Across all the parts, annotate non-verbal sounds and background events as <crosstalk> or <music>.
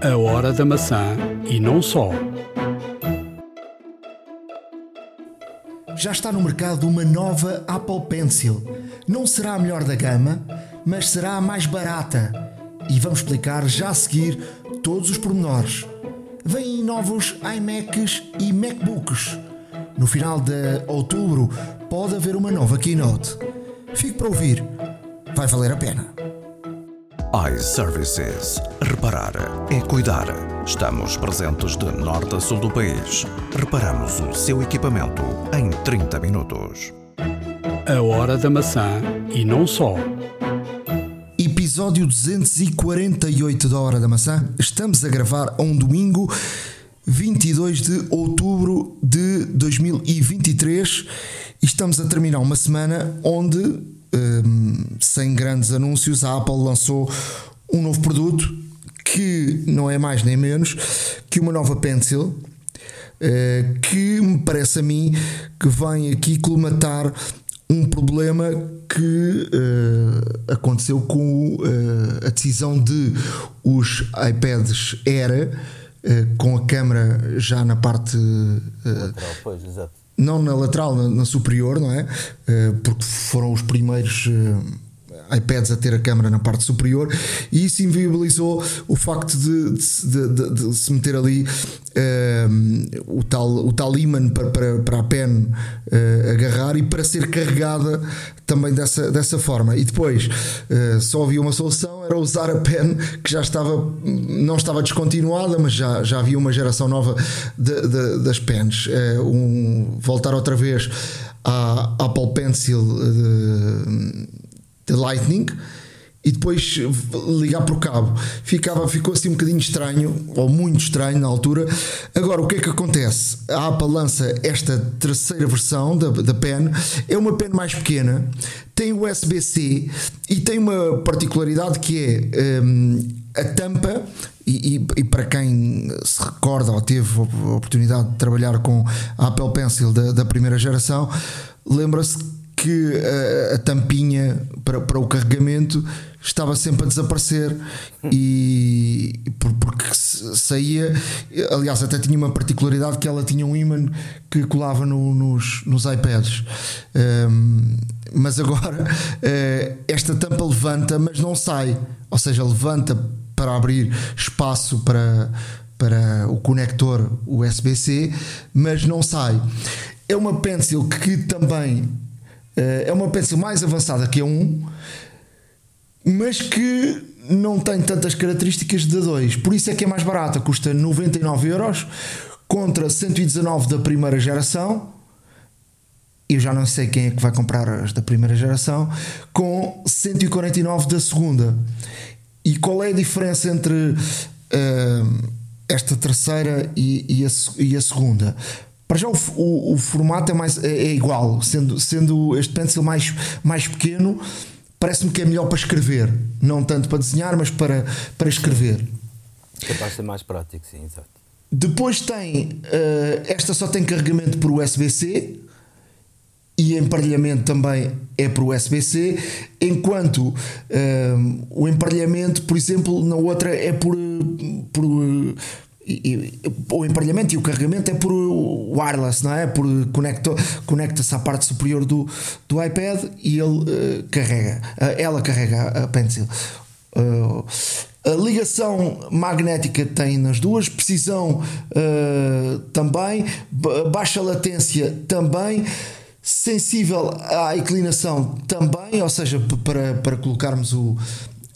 A hora da maçã e não só. Já está no mercado uma nova Apple Pencil. Não será a melhor da gama, mas será a mais barata. E vamos explicar já a seguir todos os pormenores. Vêm novos iMacs e MacBooks. No final de outubro pode haver uma nova keynote. Fique para ouvir, vai valer a pena. iServices. Reparar é cuidar. Estamos presentes de norte a sul do país. Reparamos o seu equipamento em 30 minutos. A hora da maçã e não só. Episódio 248 da Hora da Maçã. Estamos a gravar a um domingo, 22 de outubro de 2023 e estamos a terminar uma semana onde, hum, sem grandes anúncios, a Apple lançou um novo produto que não é mais nem menos que uma nova Pencil. eh, que me parece a mim que vem aqui colmatar um problema que eh, aconteceu com eh, a decisão de os iPads eh, com a câmera já na parte Lateral, pois. Não na lateral, na, na superior, não é? Eh, porque foram os primeiros eh, iPads a ter a câmera na parte superior e isso inviabilizou o facto de, de- de- de- se meter ali eh, o, tal, o tal imã para, para, para a pen eh, agarrar e para ser carregada também dessa, dessa forma. E depois eh, só havia uma solução, era usar a pen que já estava, não estava descontinuada, mas já, já havia uma geração nova de- das pens. Eh, um, voltar outra vez à Apple Pencil de, Lightning e depois ligar por cabo. Ficava, ficou assim um bocadinho estranho, ou muito estranho na altura. Agora, o que é que acontece? A Apple lança esta terceira versão da, da pen, é uma pen mais pequena, tem USB-C e tem uma particularidade que é hum, a tampa. E, e- e para quem se recorda ou teve a oportunidade de trabalhar com a Apple Pencil da, da primeira geração, lembra-se que a, a tampinha para, para o carregamento estava sempre a desaparecer e por- porque saía, aliás, até tinha uma particularidade que ela tinha um ímã que colava no- nos, nos iPads. Hum, mas agora <laughs> eh, esta tampa levanta, mas não sai, ou seja, levanta para abrir espaço para, para o conector USB-C, mas não sai. É uma pencil que também eh, é uma pencil mais avançada que a 1, mas que não tem tantas características da 2. Por isso é que é mais barata, custa 99 euros contra 119 da primeira geração. Eu já não sei quem é que vai comprar as da primeira geração, com 149 da segunda. E qual é a diferença entre eh, esta terceira e, e a, e a segunda? Para já o, o- o formato é, mais, é, é igual, sendo, sendo este pencil mais, mais pequeno, parece-me que é melhor para escrever, não tanto para desenhar, mas para, para escrever. Capaz de ser mais prático, sim, exato. Depois tem, eh, esta só tem carregamento por USB-C e emparelhamento também é por USB-C, enquanto eh, o emparelhamento, por exemplo, na outra é por, por e- e- o emparelhamento e o carregamento é por wireless, não é? Por conecta- conecta-se à parte superior do, do iPad e ele eh, carrega, eh, ela carrega a, pencil. Uh, a ligação magnética tem nas duas, precisão uh, também, ba- baixa latência também, sensível à inclinação também, ou seja, para, para colocarmos o,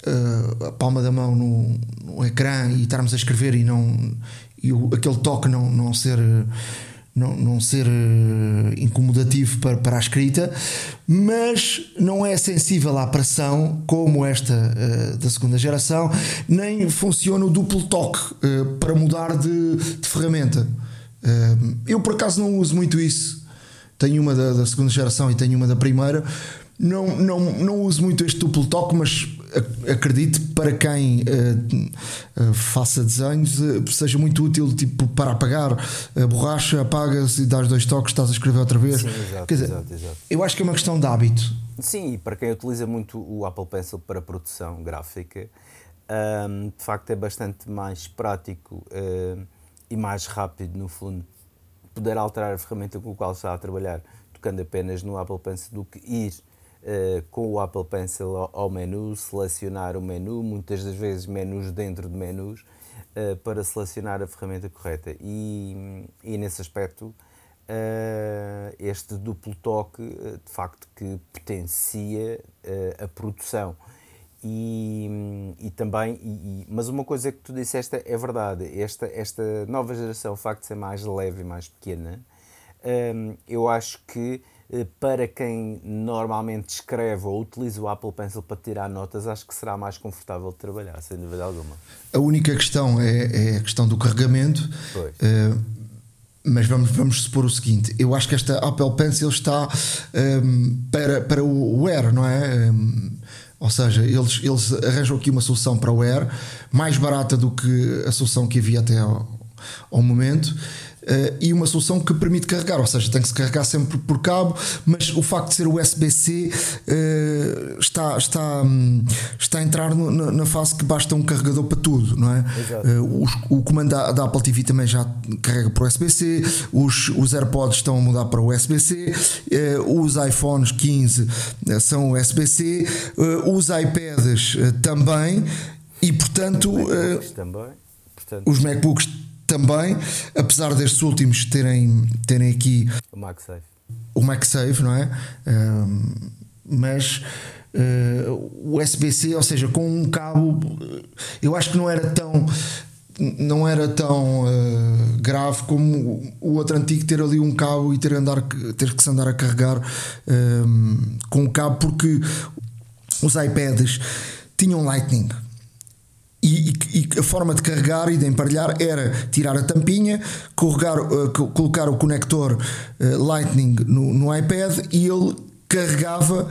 uh, a palma da mão no, no ecrã e estarmos a escrever e não e o, aquele toque não, não ser não, não ser eh, incomodativo para, para a escrita, mas não é sensível à pressão como esta eh, da segunda geração, nem funciona o duplo toque eh, para mudar de, de ferramenta. Eh, eu por acaso não uso muito isso. Tenho uma da, da segunda geração e tenho uma da primeira. Não, não, não uso muito este duplo toque, mas acredito para quem eh, eh, faça desenhos eh, seja muito útil tipo, para apagar a borracha, apagas e dás dois toques, estás a escrever outra vez. Sim, exato, Quer dizer, exato, exato. Eu acho que é uma questão de hábito. Sim, e para quem utiliza muito o Apple Pencil para produção gráfica, Um, de facto, é bastante mais prático uh, e mais rápido, no fundo, poder alterar a ferramenta com a qual está a trabalhar, tocando apenas no Apple Pencil, do que ir uh, com o Apple Pencil ao, menu, selecionar o menu, muitas das vezes menus dentro de menus, uh, para selecionar a ferramenta correta. E, e nesse aspecto, uh, este duplo toque, de facto, que potencia a produção. E, e também, e, mas uma coisa que tu disseste é verdade, esta, esta nova geração, o facto de ser mais leve e mais pequena, um, eu acho que para quem normalmente escreve ou utiliza o Apple Pencil para tirar notas, acho que será mais confortável de trabalhar, sem dúvida alguma. A única questão é, é a questão do carregamento. Uh, mas vamos, vamos supor o seguinte: eu acho que esta Apple Pencil está um, para, para o Air, não é? Um, ou seja, eles, eles arranjam aqui uma solução para o Air mais barata do que a solução que havia até ao, ao momento Uh, e uma solução que permite carregar, ou seja, tem que se carregar sempre por cabo, mas o facto de ser USB-C uh, está, está, um, está a entrar no, na, na, fase que basta um carregador para tudo, não é? Uh, os, o comando da, da, Apple TV também já carrega por USB-C, os, os AirPods estão a mudar para USB-C, os iPhones 15 são USB-C, os iPads também, e portanto, também. portanto os MacBooks também, apesar destes últimos terem, terem aqui o MagSafe, o MagSafe não é? Um, mas uh, o USB-C, ou seja, com um cabo, eu acho que não era tão não era tão uh, grave como o outro antigo ter ali um cabo e ter, andar, ter que se andar a carregar um, com o cabo porque os iPads tinham Lightning e, e, a forma de carregar e de emparelhar era tirar a tampinha, carregar, uh, colocar o conector uh, Lightning no, no, iPad e ele carregava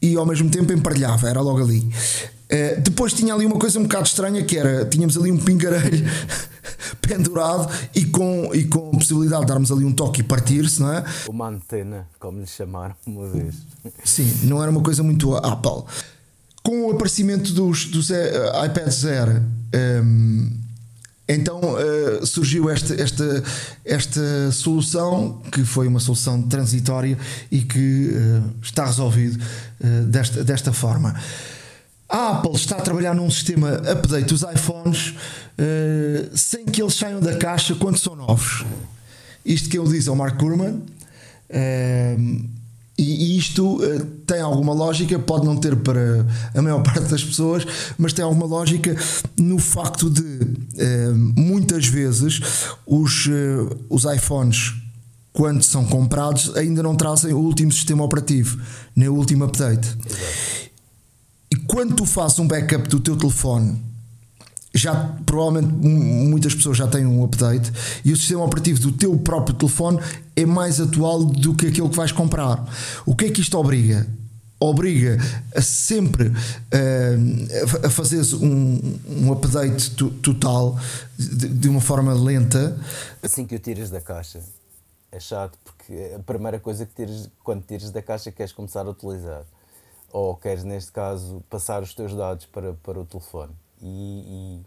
e ao mesmo tempo emparelhava, era logo ali. Uh, depois tinha ali uma coisa um bocado estranha que era: tínhamos ali um pingarelho <laughs> pendurado e com, e com a possibilidade de darmos ali um toque e partir-se, não é? Uma antena, como lhe chamaram uma vez. Sim, não era uma coisa muito Apple com o aparecimento dos, dos uh, iPads Air, um, ehm, então uh, surgiu esta, esta, esta solução que foi uma solução transitória e que uh, está resolvido desta, desta forma. A Apple está a trabalhar num sistema update dos iPhones sem que eles saiam da caixa quando são novos. Isto que ele diz ao Mark Gurman. Ehm, e isto uh, tem alguma lógica, pode não ter para a maior <laughs> parte das pessoas, mas tem alguma lógica no facto de uh, muitas vezes os, uh, os iPhones, quando são comprados, ainda não trazem o último sistema operativo, nem o último update. Exato. E quando tu fazes um backup do teu telefone já provavelmente muitas pessoas já têm um update e o sistema operativo do teu próprio telefone é mais atual do que aquele que vais comprar. O que é que isto obriga? Obriga a sempre uh, a fazer um, um update total de, de, uma forma lenta. Assim que o tiras da caixa é chato porque a primeira coisa que tiras quando tiras da caixa queres começar a utilizar ou queres neste caso passar os teus dados para, para o telefone e,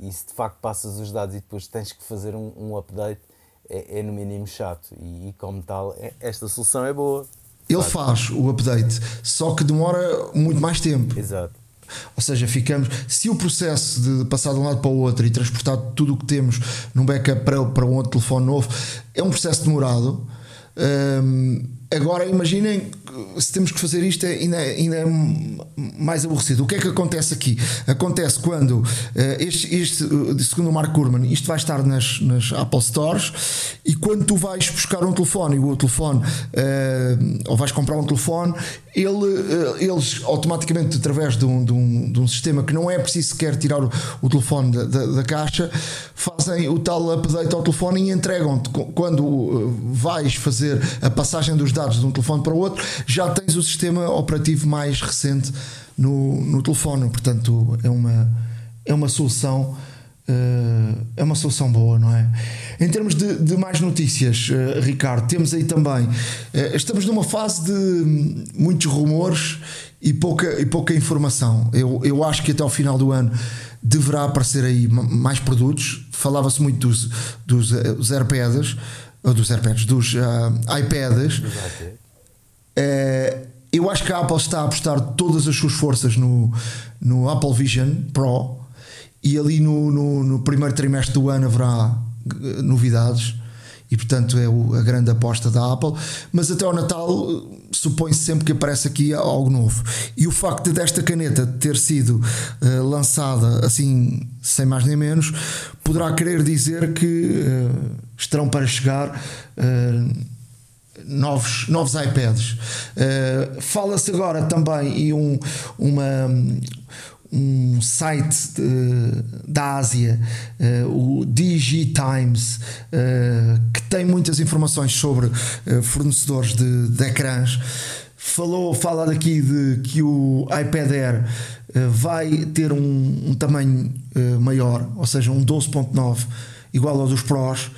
e, e, se de facto passas os dados e depois tens que fazer um, um update, é, é, no mínimo chato. E, e como tal, é, esta solução é boa. Ele faz o update, só que demora muito mais tempo. Exato. Ou seja, ficamos. Se o processo de passar de um lado para o outro e transportar tudo o que temos num backup para, para um outro telefone novo é um processo demorado. Hum, agora imaginem se temos que fazer isto é ainda, ainda é mais aborrecido. O que é que acontece aqui? Acontece quando uh, este, este, segundo o Mark Kurman, isto vai estar nas, nas Apple Stores e quando tu vais buscar um telefone e o telefone uh, ou vais comprar um telefone, ele, eles automaticamente, através de um, de, um, de um, sistema que não é preciso sequer tirar o, o telefone da, da, da, caixa, fazem o tal update ao telefone e entregam-te quando vais fazer a passagem dos dados de um telefone para o outro já tens o sistema operativo mais recente no, no telefone. Portanto, é uma, é uma solução. Uh, é uma solução boa, não é? Em termos de, de mais notícias, uh, Ricardo, temos aí também. Uh, estamos numa fase de muitos rumores e pouca, e pouca informação. Eu, eu acho que até ao final do ano deverá aparecer aí mais produtos. Falava-se muito dos, dos, dos AirPods, ou dos AirPods, dos uh, iPads. Uh, eu acho que a Apple está a apostar todas as suas forças no, no Apple Vision Pro e ali no, no, no primeiro trimestre do ano haverá novidades e portanto é a grande aposta da Apple. Mas até ao Natal supõe-se sempre que aparece aqui algo novo. E o facto desta caneta ter sido uh, lançada assim, sem mais nem menos, poderá querer dizer que uh, estarão para chegar. Uh, novos, novos iPads. Fala-se agora também e um, uma, um site de, da Ásia, uh, o DG Times, uh, que tem muitas informações sobre uh, fornecedores de, de ecrãs. Falou, fala daqui de que o iPad Air vai ter um, um tamanho maior, ou seja, um 12.9 igual ao dos Pros.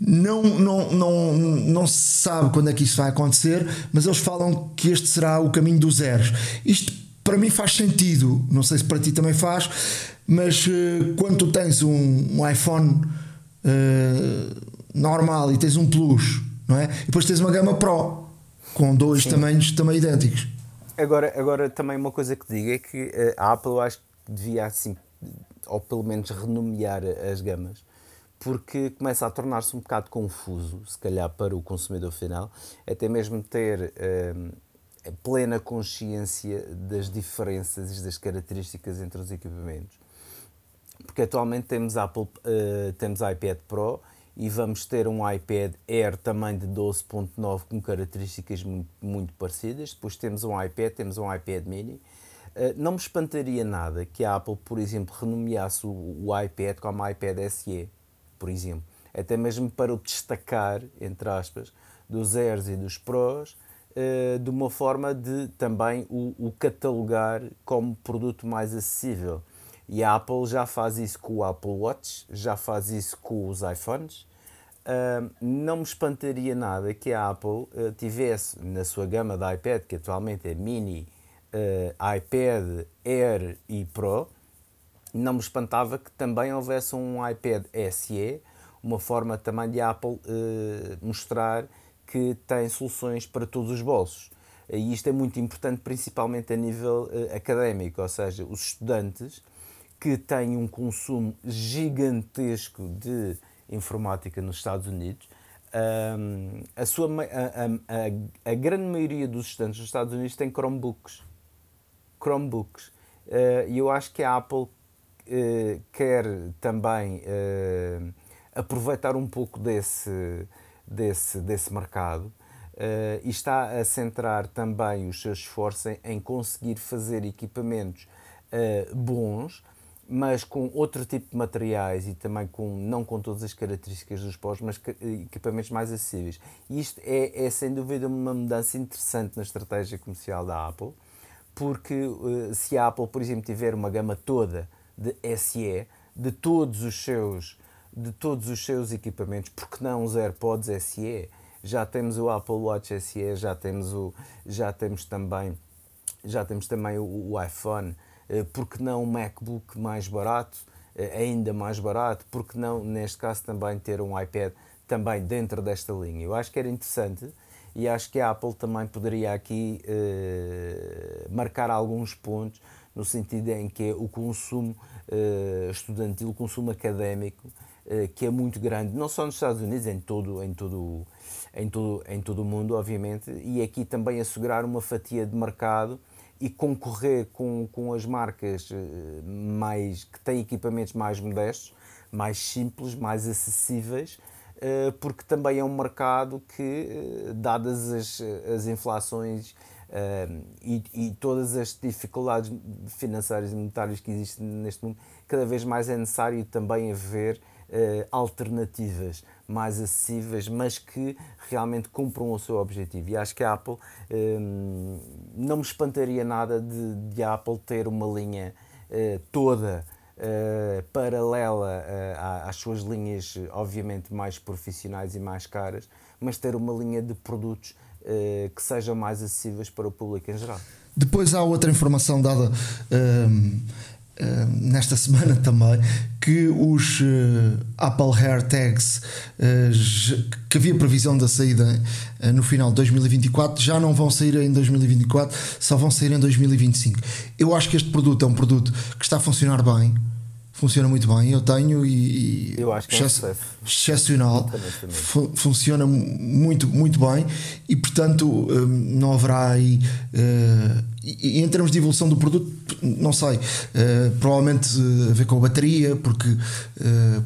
Não, não, não, não se sabe quando é que isso vai acontecer, mas eles falam que este será o caminho dos zeros. Isto para mim faz sentido, não sei se para ti também faz, mas uh, quando tu tens um, um iPhone uh, normal e tens um Plus, não é? E depois tens uma gama Pro com dois Sim. tamanhos também idênticos. Agora, agora também uma coisa que digo é que eh, a Apple eu acho que devia assim, ou pelo menos renomear as gamas, porque começa a tornar-se um bocado confuso, se calhar para o consumidor final, até mesmo ter plena consciência das diferenças e das características entre os equipamentos. Porque atualmente temos Apple, uh, temos iPad Pro e vamos ter um iPad Air também de 12.9 com características muito, muito, parecidas. Depois temos um iPad, temos um iPad mini. Uh, não me espantaria nada que a Apple, por exemplo, renomeasse o, o iPad como iPad SE, por exemplo. Até mesmo para o destacar, entre aspas, dos Airs e dos Pros, uh, de uma forma de também o, o, catalogar como produto mais acessível. E a Apple já faz isso com o Apple Watch, já faz isso com os iPhones. Uh, não me espantaria nada que a Apple uh, tivesse na sua gama de iPad, que atualmente é Mini, iPad Air e Pro, não me espantava que também houvesse um iPad SE, uma forma também de Apple mostrar que tem soluções para todos os bolsos. E isto é muito importante, principalmente a nível uh, académico, ou seja, os estudantes que têm um consumo gigantesco de informática nos Estados Unidos, um, a, sua, a, a, a, grande maioria dos estudantes nos Estados Unidos tem Chromebooks. Chromebooks. Uh, e eu acho que a Apple uh, quer também uh, aproveitar um pouco desse, desse, desse mercado uh, e está a centrar também os seus esforços em, em conseguir fazer equipamentos uh, bons, mas com outro tipo de materiais e também com, não com todas as características dos pós, mas equipamentos mais acessíveis. E isto é, é sem dúvida uma mudança interessante na estratégia comercial da Apple, porque se a Apple, por exemplo, tiver uma gama toda de SE, de todos os seus de todos os seus equipamentos, porque não os AirPods SE? Já temos o Apple Watch SE, já temos, o, já temos também, já temos também o, o iPhone, eh, porque não um MacBook mais barato, eh, ainda mais barato, porque não, neste caso, também ter um iPad também dentro desta linha? Eu acho que era interessante e acho que a Apple também poderia aqui eh, marcar alguns pontos no sentido em que o consumo eh, estudantil, o consumo académico, eh, que é muito grande, não só nos Estados Unidos, em todo, em todo, em todo, em todo o mundo, obviamente, e aqui também assegurar uma fatia de mercado e concorrer com, com as marcas eh, mais que têm equipamentos mais modestos, mais simples, mais acessíveis, porque também é um mercado que, dadas as, as inflações e, e todas as dificuldades financeiras e monetárias que existem neste mundo, cada vez mais é necessário também haver uh, alternativas mais acessíveis, mas que realmente cumpram o seu objetivo. E acho que a Apple um, não me espantaria nada de, de a Apple ter uma linha uh, toda uh, paralela às suas linhas, obviamente, mais profissionais e mais caras, mas ter uma linha de produtos que sejam mais acessíveis para o público em geral. Depois há outra informação dada um, Uh, nesta semana <laughs> também que os uh, Apple AirTags uh, que havia previsão da saída no final de 2024 já não vão sair em 2024, só vão sair em 2025. Eu acho que este produto é um produto que está a funcionar bem funciona muito bem. Eu tenho e, eu acho que é um excepcional. funciona muito, muito bem e, portanto, hum, não haverá aí. Uh, e, em termos de evolução do produto, não sei. Uh, provavelmente uh, a ver com a bateria, porque,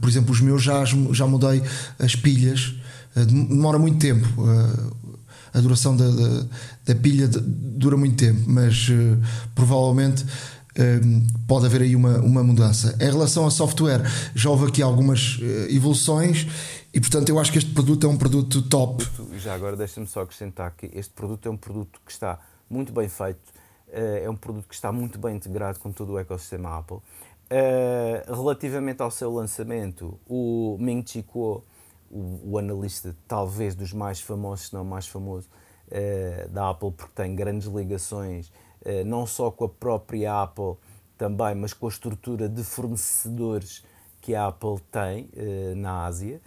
por exemplo, os meus já, já mudei as pilhas. demora muito tempo. a duração da, da, da pilha dura muito tempo, mas provavelmente pode haver aí uma, uma mudança. Em relação a software, já houve aqui algumas eh, evoluções e, portanto, eu acho que este produto é um produto top. Já agora, deixa-me só acrescentar que este produto é um produto que está muito bem feito, eh, é um produto que está muito bem integrado com todo o ecossistema Apple. Eh, relativamente ao seu lançamento, o Ming Chi Kuo, o, analista talvez dos mais famosos, se não mais famoso, da Apple, porque tem grandes ligações não só com a própria Apple também, mas com a estrutura de fornecedores que a Apple tem eh, na Ásia.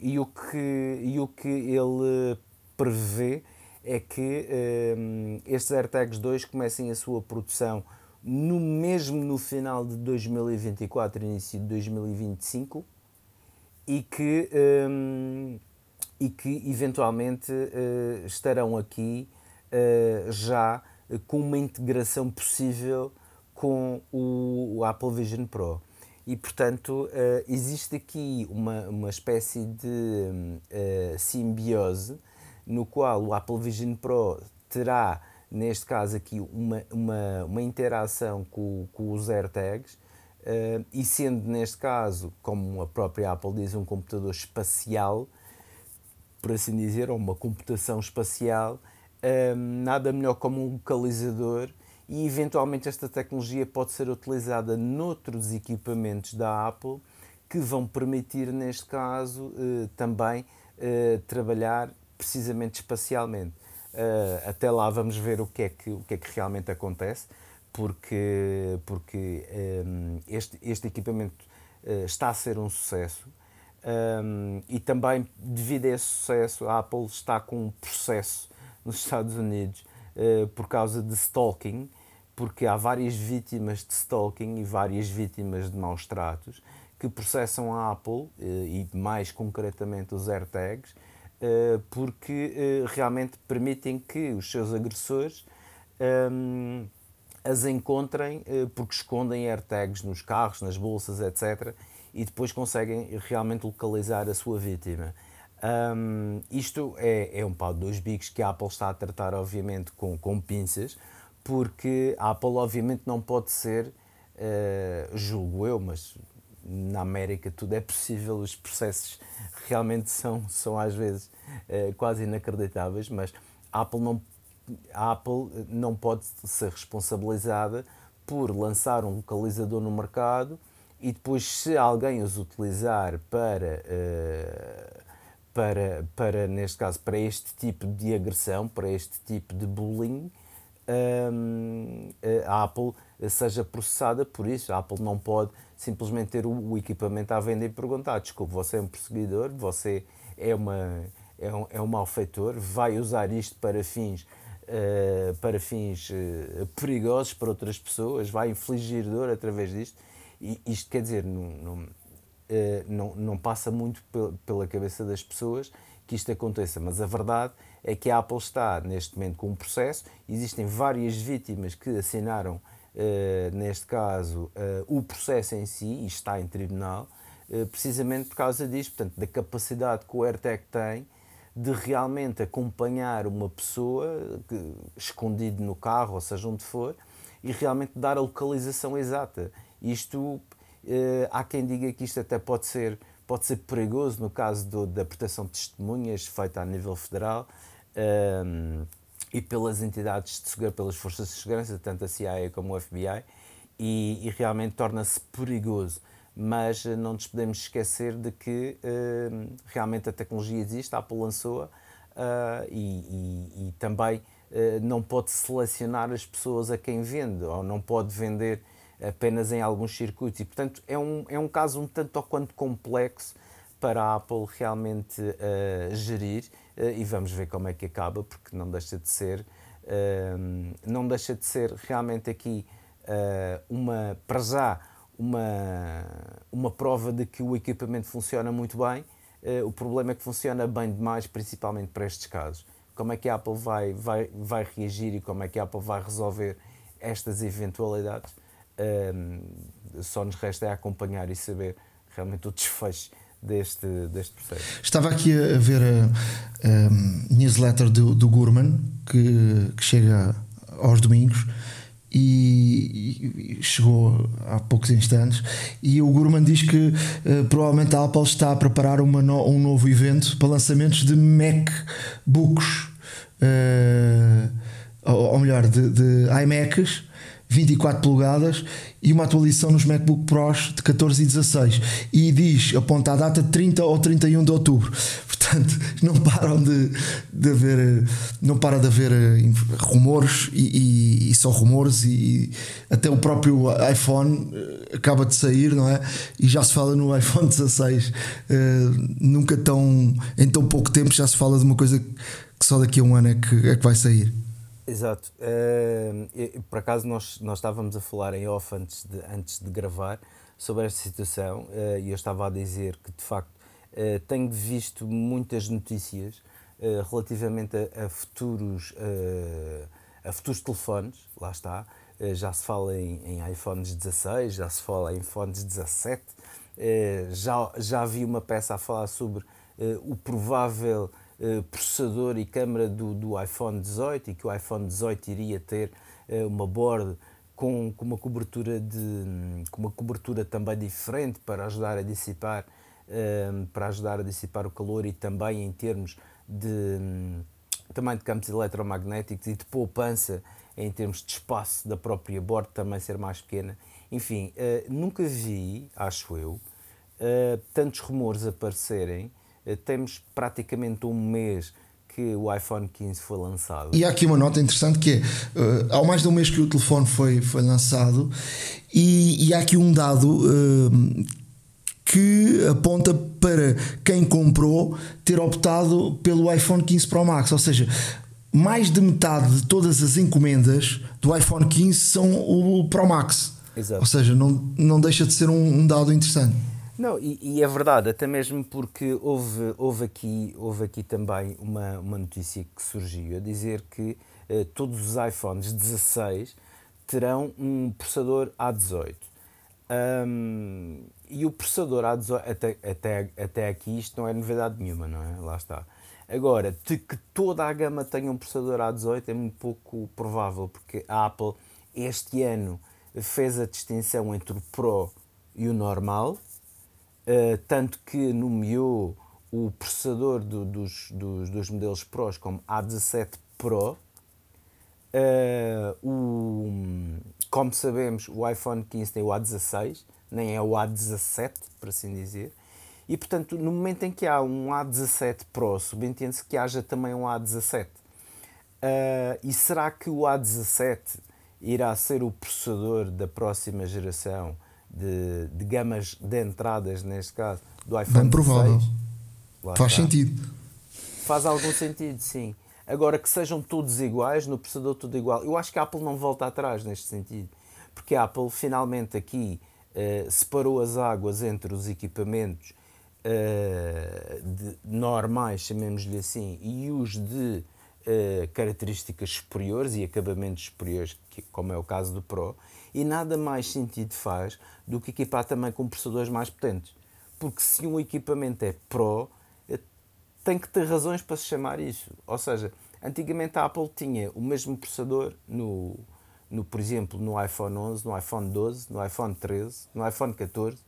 E, o que, e o que ele prevê é que estes AirTags 2 comecem a sua produção no mesmo no final de 2024, início de 2025, e que, um, e que eventualmente uh, estarão aqui uh, já com uma integração possível com o, o Apple Vision Pro. E, portanto, uh, existe aqui uma, uma espécie de uh, simbiose no qual o Apple Vision Pro terá, neste caso aqui, uma, uma, uma interação com, com os AirTags uh, e sendo, neste caso, como a própria Apple diz, um computador espacial, por assim dizer, ou uma computação espacial, um, nada melhor como um localizador e eventualmente esta tecnologia pode ser utilizada noutros equipamentos da Apple que vão permitir, neste caso, uh, também uh, trabalhar precisamente espacialmente. Uh, até lá vamos ver o que é que, o que, é que realmente acontece, porque, porque um, este, este equipamento está a ser um sucesso. Um, e também, devido a esse sucesso, a Apple está com um processo nos Estados Unidos uh, por causa de stalking, porque há várias vítimas de stalking e várias vítimas de maus tratos que processam a Apple uh, e mais concretamente os AirTags uh, porque realmente permitem que os seus agressores um, ehm, as encontrem porque escondem AirTags nos carros, nas bolsas, etc. E depois conseguem realmente localizar a sua vítima. Um, isto é, é um pau de dois bicos que a Apple está a tratar, obviamente, com, com pinças, porque a Apple, obviamente, não pode ser, uh, julgo eu, mas na América tudo é possível, os processos realmente são, são às vezes uh, quase inacreditáveis, mas a Apple, não, a Apple não pode ser responsabilizada por lançar um localizador no mercado e depois, se alguém os utilizar para. Uh, para, para, neste caso, para este tipo de agressão, para este tipo de bullying, um, a Apple seja processada por isso. A Apple não pode simplesmente ter o, equipamento à venda e perguntar: desculpe, você é um perseguidor, você é, uma, é, um, é um malfeitor, vai usar isto para fins, uh, para fins uh, perigosos para outras pessoas, vai infligir dor através disto. E isto quer dizer, não eh, não, não passa muito pela cabeça das pessoas que isto aconteça, mas a verdade é que a Apple está neste momento com um processo, existem várias vítimas que assinaram, uh, neste caso, uh, o processo em si, e está em tribunal, precisamente por causa disto, portanto, da capacidade que o AirTag tem de realmente acompanhar uma pessoa que, escondido no carro, ou seja, onde for, e realmente dar a localização exata. Isto há quem diga que isto até pode ser, pode ser perigoso no caso do, da proteção de testemunhas feita a nível federal um, ehm, e pelas entidades de segurança, pelas forças de segurança, tanto a CIA como o FBI, e, e realmente torna-se perigoso. Mas uh, não nos podemos esquecer de que uh, realmente a tecnologia existe, a Apple lançou-a uh, e, e, e, também não pode selecionar as pessoas a quem vende, ou não pode vender apenas em alguns circuitos. E, portanto, é um, é um caso um tanto ou quanto complexo para a Apple realmente uh, gerir uh, e vamos ver como é que acaba, porque não deixa de ser, uh, não deixa de ser realmente aqui uma, para já, uma, uma prova de que o equipamento funciona muito bem. o problema é que funciona bem demais, principalmente para estes casos. Como é que a Apple vai, vai, vai reagir e como é que a Apple vai resolver estas eventualidades? Só nos resta é acompanhar e saber realmente o desfecho deste, deste processo. Estava aqui a ver a, a newsletter do, do Gurman, que, que chega aos domingos. E, chegou há poucos instantes e o Gurman diz que uh, provavelmente a Apple está a preparar no, um novo evento para lançamentos de MacBooks uh, ou, ou melhor de, de iMacs 24 polegadas e uma atualização nos MacBook Pros de 14 e 16 e diz, aponta a data de 30 ou 31 de outubro. <laughs> Portanto não param de, de haver não para de haver eh, rumores e, e, e só rumores e até o próprio iPhone eh, acaba de sair não é? E já se fala no iPhone <laughs> 16 uh, eh, nunca tão em tão pouco tempo já se fala de uma coisa que só daqui a um ano é que, é que vai sair Exato. Uh, por acaso nós, nós estávamos a falar em off antes de, antes de gravar sobre esta situação uh, e eu estava a dizer que de facto uh, tenho visto muitas notícias uh, relativamente a, a futuros, a futuros telefones, lá está. já se fala em, em, iPhones 16, já se fala em iPhones 17, já, já vi uma peça a falar sobre o provável eh, processador e câmara do, do iPhone 18 e que o iPhone 18 iria ter uh, uma board com, com, uma cobertura de com uma cobertura também diferente para ajudar a dissipar uh, para ajudar a dissipar o calor e também em termos de também de campos eletromagnéticos e de poupança em termos de espaço da própria board também ser mais pequena. Enfim, nunca vi, acho eu, tantos rumores aparecerem eh, temos praticamente um mês que o iPhone 15 foi lançado. E há aqui uma nota interessante que é, uh, há mais de um mês que o telefone foi, foi lançado e, e há aqui um dado uh, que aponta para quem comprou ter optado pelo iPhone 15 Pro Max, ou seja, mais de metade de todas as encomendas do iPhone 15 são o Pro Max. Exato. Ou seja, não, não deixa de ser um, um dado interessante. Não, e, e, é verdade, até mesmo porque houve, houve, aqui, houve aqui também uma, uma notícia que surgiu a dizer que eh, todos os iPhones 16 terão um processador A18. Um, e o processador A18, até, até, até aqui isto não é novidade nenhuma, não é? Lá está. Agora, de que toda a gama tenha um processador A18 é muito pouco provável, porque a Apple este ano fez a distinção entre o Pro e o normal, Uh, tanto que nomeou o processador do, dos, dos, dos, modelos Pros como A17 Pro. Uh, o, como sabemos, o iPhone 15 tem o A16, nem é o A17, por assim dizer. E, portanto, no momento em que há um A17 Pro, subentende-se que haja também um A17. Uh, eh, e será que o A17 irá ser o processador da próxima geração de, de gamas de entradas, neste caso, do iPhone Bem provável. Faz está. sentido. Faz algum sentido, sim. Agora que sejam todos iguais, no processador tudo igual. Eu acho que a Apple não volta atrás neste sentido. Porque a Apple finalmente aqui uh, separou as águas entre os equipamentos uh, de, normais, chamemos-lhe assim, e os de uh, características superiores e acabamentos superiores, que, como é o caso do Pro, e nada mais sentido faz do que equipar também com processadores mais potentes. Porque se um equipamento é Pro, eh, tem que ter razões para se chamar isso. Ou seja, antigamente a Apple tinha o mesmo processador no, no por exemplo, no iPhone 11, no iPhone 12, no iPhone 13, no iPhone 14,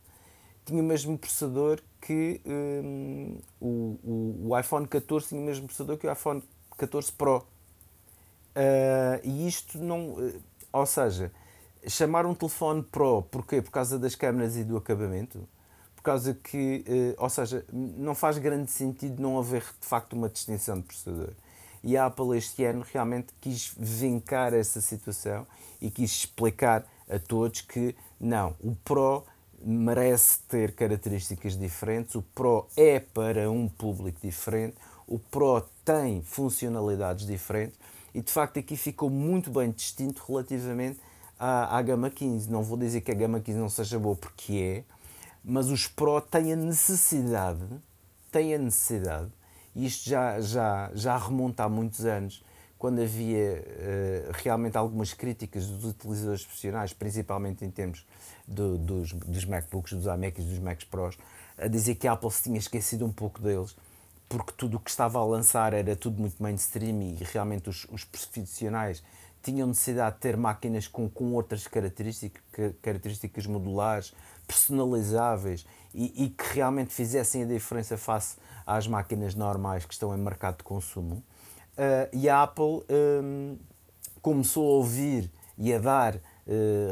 tinha o mesmo processador que um, o, o, o, iPhone 14 tinha o mesmo processador que o iPhone 14 Pro. Uh, e isto não. Uh, ou seja, chamar um telefone Pro, porquê? Por causa das câmeras e do acabamento? Por causa que, eh, ou seja, não faz grande sentido não haver de facto uma distinção de processador. E a Apple este ano realmente quis vincar essa situação e quis explicar a todos que não, o Pro merece ter características diferentes, o Pro é para um público diferente, o Pro tem funcionalidades diferentes e de facto aqui ficou muito bem distinto relativamente à, à Gama 15. Não vou dizer que a Gama 15 não seja boa porque é, mas os Pro têm a necessidade, têm a necessidade, e isto já, já, já remonta há muitos anos, quando havia uh, realmente algumas críticas dos utilizadores profissionais, principalmente em termos do, dos, dos MacBooks, dos iMacs e dos Macs Pros, a dizer que a Apple se tinha esquecido um pouco deles, porque tudo o que estava a lançar era tudo muito mainstream e realmente os, os profissionais tinham necessidade de ter máquinas com, com outras características, características modulares, personalizáveis e, e, que realmente fizessem a diferença face às máquinas normais que estão em mercado de consumo. Uh, e a Apple um, começou a ouvir e a dar uh,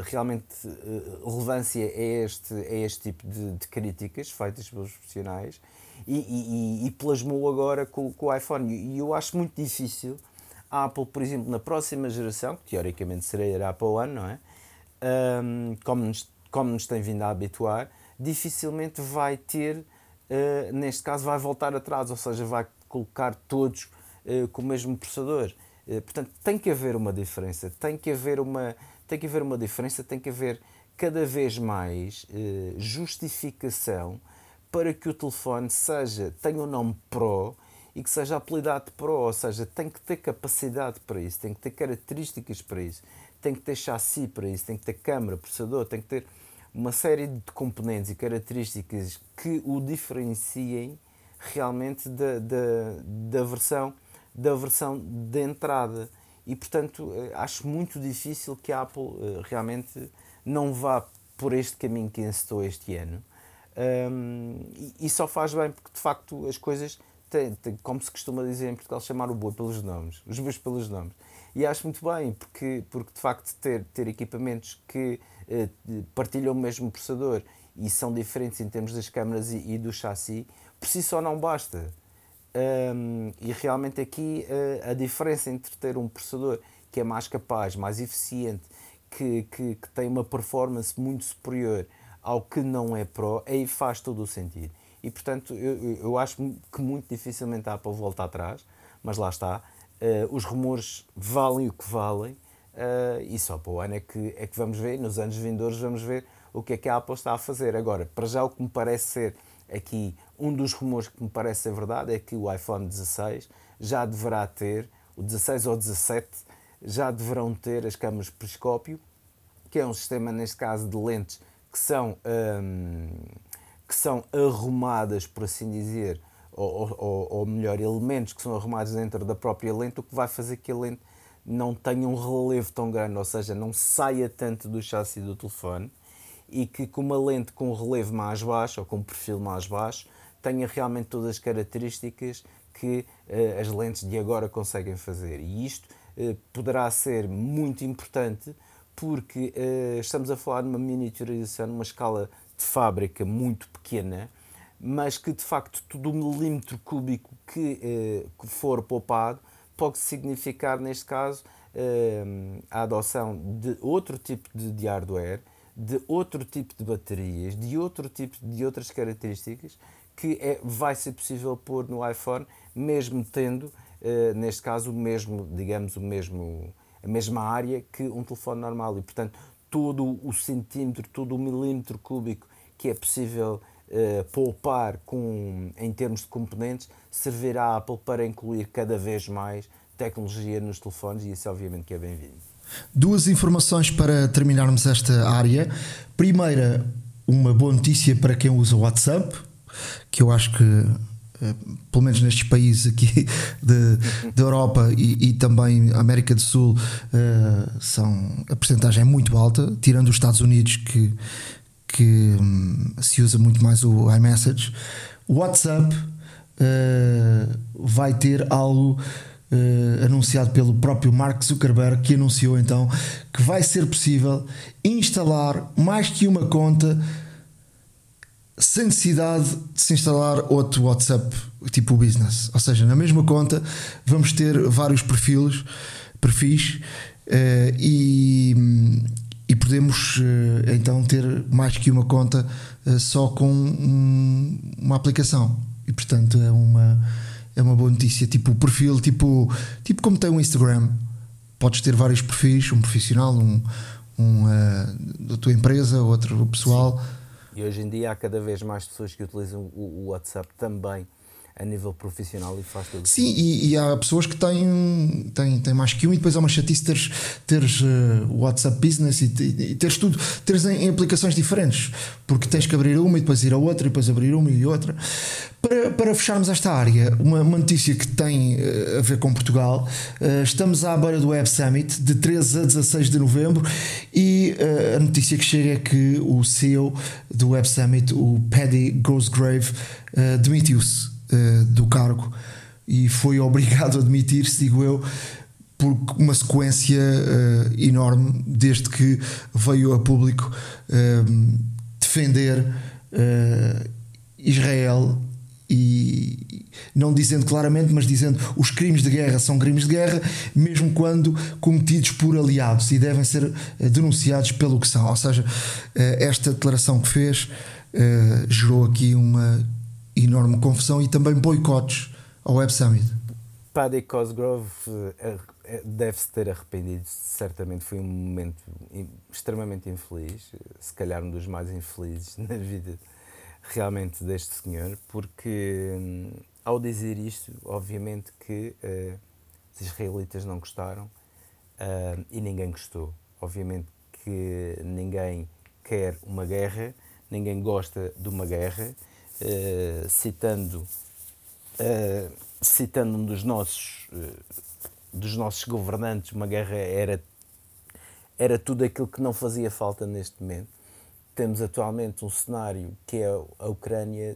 realmente uh, relevância a este, a este tipo de, de críticas feitas pelos profissionais e, e, e plasmou agora com, com, o iPhone. E eu acho muito difícil a Apple, por exemplo, na próxima geração, que teoricamente seria a Apple One, não é? Um, como, nos, como nos tem vindo a habituar, dificilmente vai ter, uh, neste caso, vai voltar atrás, ou seja, vai colocar todos uh, com o mesmo processador. Uh, portanto, tem que haver uma diferença, tem que haver uma, tem que haver uma diferença, tem que haver cada vez mais justificação para que o telefone seja, tenha o nome Pro e que seja apelidado Pro, ou seja, tem que ter capacidade para isso, tem que ter características para isso, tem que ter chassi para isso, tem que ter câmera, processador, tem que ter uma série de componentes e características que o diferenciem realmente da, da, da versão da versão de entrada. E portanto eh, acho muito difícil que a Apple eh, realmente não vá por este caminho que encetou este ano. Um, e, e, só faz bem porque de facto as coisas têm, têm, como se costuma dizer em Portugal, chamar o boi pelos nomes, os bois pelos nomes. E acho muito bem, porque, porque de facto ter, ter equipamentos que eh, partilham o mesmo processador e são diferentes em termos das câmaras e, e do chassi, por si só não basta. Um, e realmente aqui uh, a diferença entre ter um processador que é mais capaz, mais eficiente, que, que, que tem uma performance muito superior ao que não é Pro, aí faz todo o sentido. E portanto, eu, eu acho que muito dificilmente a Apple volta atrás, mas lá está. Uh, os rumores valem o que valem uh, e só para o ano é que, é que vamos ver, nos anos vindouros vamos ver o que é que a Apple está a fazer. Agora, para já o que me parece ser aqui, um dos rumores que me parece ser verdade é que o iPhone 16 já deverá ter, o 16 ou 17, já deverão ter as câmaras periscópio, que é um sistema, neste caso, de lentes que são, hum, que são arrumadas, por assim dizer, ou, ou, ou, melhor, elementos que são arrumados dentro da própria lente, o que vai fazer que a lente não tenha um relevo tão grande, ou seja, não saia tanto do chassi do telefone e que com uma lente com um relevo mais baixo ou com um perfil mais baixo tenha realmente todas as características que uh, as lentes de agora conseguem fazer. E isto uh, poderá ser muito importante porque uh, estamos a falar de uma miniaturização numa escala de fábrica muito pequena, mas que de facto todo o milímetro cúbico que, uh, que for poupado pode significar, neste caso, uh, a adoção de outro tipo de, de hardware, de outro tipo de baterias, de outro tipo de outras características que é, vai ser possível pôr no iPhone, mesmo tendo, neste caso, o mesmo, digamos, o mesmo a mesma área que um telefone normal. E, portanto, todo o centímetro, todo o milímetro cúbico que é possível uh, poupar com, em termos de componentes servirá à Apple para incluir cada vez mais tecnologia nos telefones e isso obviamente que é bem-vindo. Duas informações para terminarmos esta área. Primeira, uma boa notícia para quem usa o WhatsApp, que eu acho que pelo menos nestes países aqui <laughs> da Europa e, e, também América do Sul, uh, são, a porcentagem é muito alta, tirando os Estados Unidos que, que um, se usa muito mais o iMessage. WhatsApp uh, vai ter algo uh, anunciado pelo próprio Mark Zuckerberg, que anunciou então que vai ser possível instalar mais que uma conta sem necessidade de se instalar outro WhatsApp tipo business. Ou seja, na mesma conta vamos ter vários perfis, perfis uh, e, e podemos uh, então ter mais que uma conta uh, só com um, uma aplicação e portanto é uma é uma boa notícia tipo o perfil tipo tipo como tem o Instagram podes ter vários perfis um profissional um, um uh, da tua empresa outro pessoal Sim. E hoje em dia há cada vez mais pessoas que utilizam o, WhatsApp também a nível profissional e faz tudo. Sim, e, e, há pessoas que têm, têm, têm mais que um e depois há uma chatice teres, teres uh, WhatsApp Business e, e, teres tudo, teres em, em, aplicações diferentes, porque tens que abrir uma e depois ir a outra e depois abrir uma e outra. Para, para fecharmos esta área, uma, uma notícia que tem uh, a ver com Portugal, uh, estamos à beira do Web Summit de 13 a 16 de novembro e a notícia que chega é que o CEO do Web Summit, o Paddy Gosgrave, demitiu-se uh, do cargo e foi <laughs> obrigado a admitir-se, digo eu, por uma sequência uh, enorme desde que veio a público uh, defender Israel e não dizendo claramente, mas dizendo os crimes de guerra são crimes de guerra, mesmo quando cometidos por aliados e devem ser denunciados pelo que são. Ou seja, esta declaração que fez gerou aqui uma enorme confusão e também boicotes ao Web Summit. Paddy Cosgrove eh, eh, deve-se ter arrependido, certamente foi um momento extremamente infeliz, se calhar um dos mais infelizes <laughs> na vida realmente deste senhor, porque hum, ao dizer isto, obviamente que uh, os israelitas não gostaram uh, e ninguém gostou. Obviamente que ninguém quer uma guerra, ninguém gosta de uma guerra uh, citando, uh, citando um dos nossos, uh, dos nossos governantes, uma guerra era, era tudo aquilo que não fazia falta neste momento. Temos atualmente um cenário que é a Ucrânia,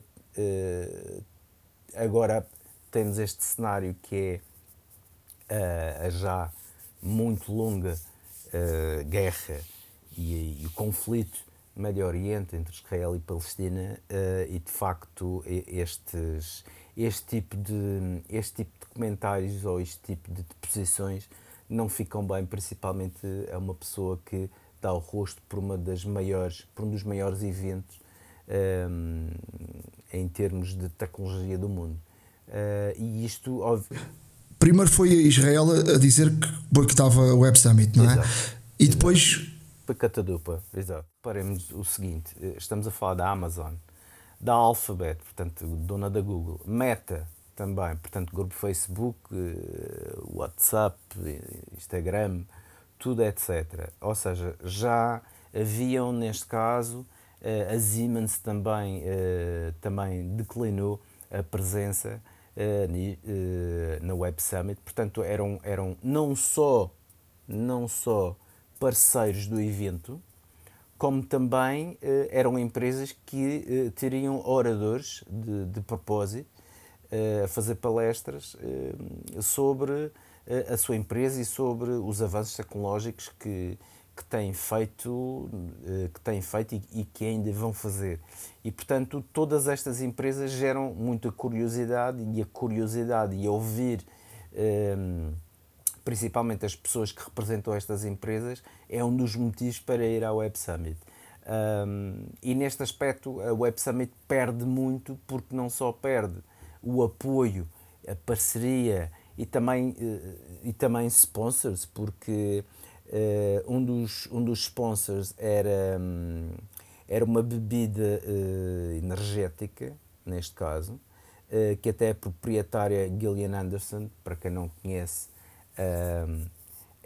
agora temos este cenário que é a já muito longa guerra e, e o conflito Médio Oriente, entre Israel e Palestina, uh, e de facto estes, este, tipo de, este tipo de comentários ou este tipo de posições não ficam bem, principalmente a uma pessoa que dá o rosto por uma das maiores, por um dos maiores eventos um, eh, em termos de tecnologia do mundo. Uh, e isto, óbvio, Primeiro foi Israel a dizer que, estava o Web Summit, não é? Exato. E depois Catadupa, exato. Paremos o seguinte: eh, estamos a falar da Amazon, da Alphabet, portanto, dona da Google, Meta também, portanto, grupo Facebook, eh, WhatsApp, Instagram, tudo etc. Ou seja, já haviam neste caso, eh, a Siemens também, também declinou a presença na Web Summit, portanto, eram, eram não só, não só parceiros do evento, como também eh, eram empresas que eh, teriam oradores de, de propósito eh, a fazer palestras sobre a sua empresa e sobre os avanços tecnológicos que, que têm feito, que têm feito e, e, que ainda vão fazer. E, portanto, todas estas empresas geram muita curiosidade e a curiosidade e ouvir principalmente as pessoas que representam estas empresas, é um dos motivos para ir ao Web Summit. Um, e neste aspecto, a Web Summit perde muito, porque não só perde o apoio, a parceria e também, uh, e também sponsors, porque uh, um, dos, um dos sponsors era, um, era uma bebida uh, energética, neste caso, que até é proprietária Gillian Anderson, para quem não conhece,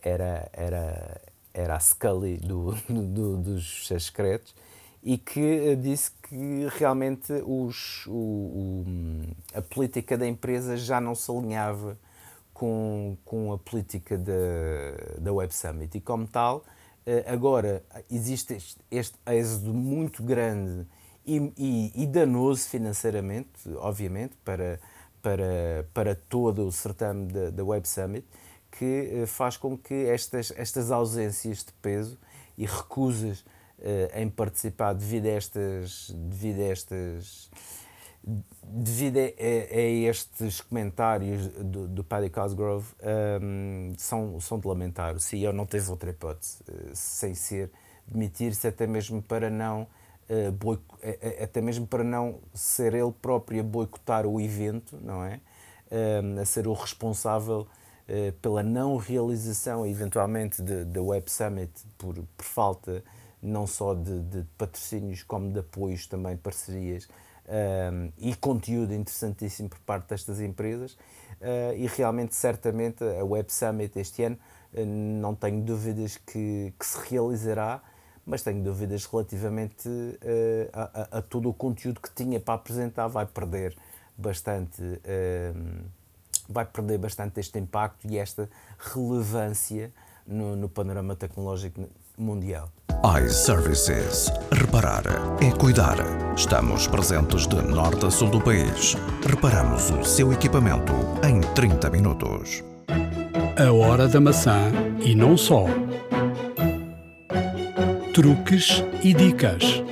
era, era, era a Scully do, do, dos secretos e que eh, disse que realmente os, o, o, a política da empresa já não se alinhava com, com a política da, da Web Summit. E como tal eh, agora existe este, este êxodo muito grande e, e, e, danoso financeiramente, obviamente, para, para, para todo o certame da, da Web Summit que eh, faz com que estas, estas ausências de peso e recusas uh, em participar devido a estas devido a estas devido a, a estes comentários do, do Paddy Cosgrove um, ehm, são, são de lamentar. O CEO não teve outra hipótese uh, sem ser demitir-se até mesmo para não uh, até mesmo para não ser ele próprio a boicotar o evento, não é? Uh, a ser o responsável uh, pela não realização, eventualmente, da Web Summit por, por falta não só de, de, patrocínios como de apoios, também parcerias um, e conteúdo interessantíssimo por parte destas empresas. Uh, e realmente, certamente, a Web Summit este ano uh, não tenho dúvidas que, que, se realizará, mas tenho dúvidas relativamente uh, a, a, a, todo o conteúdo que tinha para apresentar. Vai perder bastante. Vai perder bastante este impacto e esta relevância no, no panorama tecnológico mundial iServices. Reparar é cuidar. Estamos presentes de norte a sul do país. Reparamos o seu equipamento em 30 minutos. A hora da maçã e não só. Truques e dicas.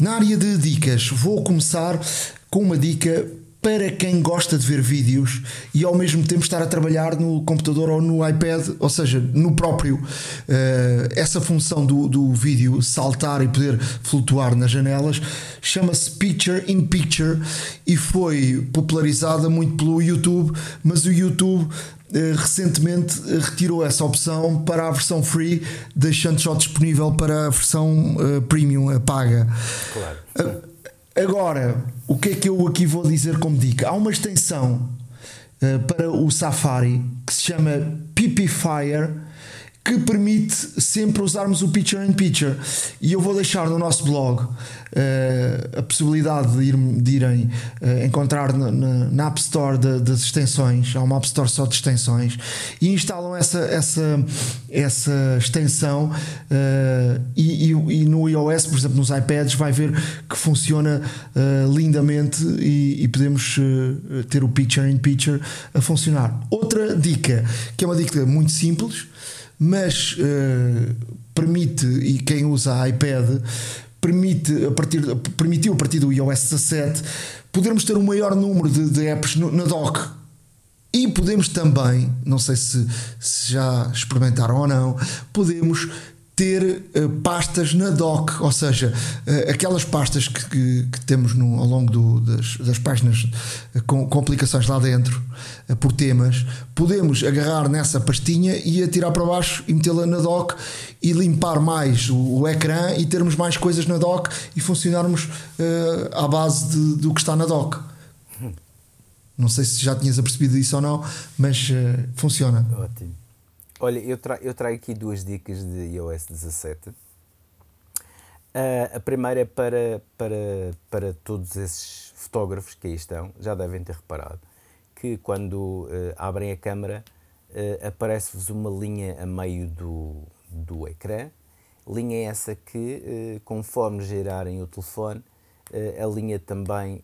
Na área de dicas, vou começar com uma dica para quem gosta de ver vídeos e ao mesmo tempo estar a trabalhar no computador ou no iPad, ou seja, no próprio. Uh, essa função do, do vídeo saltar e poder flutuar nas janelas chama-se Picture in Picture e foi popularizada muito pelo YouTube, mas o YouTube uh, recentemente retirou essa opção para a versão free, deixando só disponível para a versão uh, premium, a paga. Claro. Agora, o que é que eu aqui vou dizer como dica? Há uma extensão uh, para o Safari que se chama Pipifier que permite sempre usarmos o Picture in Picture. E eu vou deixar no nosso blog uh, a possibilidade de, ir, de irem uh, encontrar na, na, na, App Store de, das extensões. Há uma App Store só de extensões e instalam essa, essa, essa extensão. Uh, e, e, e, no iOS, por exemplo, nos iPads, vai ver que funciona lindamente e, e podemos ter o Picture in Picture a funcionar. Outra dica, que é uma dica muito simples mas uh, permite, e quem usa iPad, permite, a partir, permitiu a partir do iOS 17 podermos ter um maior número de, de apps no, na dock. E podemos também, não sei se, se já experimentaram ou não, podemos ter uh, pastas na doc, ou seja, uh, aquelas pastas que, que, que temos no, ao longo do, das, das, páginas uh, com, com, aplicações lá dentro por temas, podemos agarrar nessa pastinha e atirar para baixo e metê-la na doc e limpar mais o, o, ecrã e termos mais coisas na doc e funcionarmos à base de, do que está na doc. Não sei se já tinhas apercebido isso ou não, mas funciona. Ótimo. Olha, eu, tra eu trago aqui duas dicas de iOS 17. Uh, a primeira é para, para, para todos esses fotógrafos que aí estão, já devem ter reparado, que quando uh, abrem a câmera uh, aparece-vos uma linha a meio do, do ecrã, linha essa que, conforme girarem o telefone, a linha também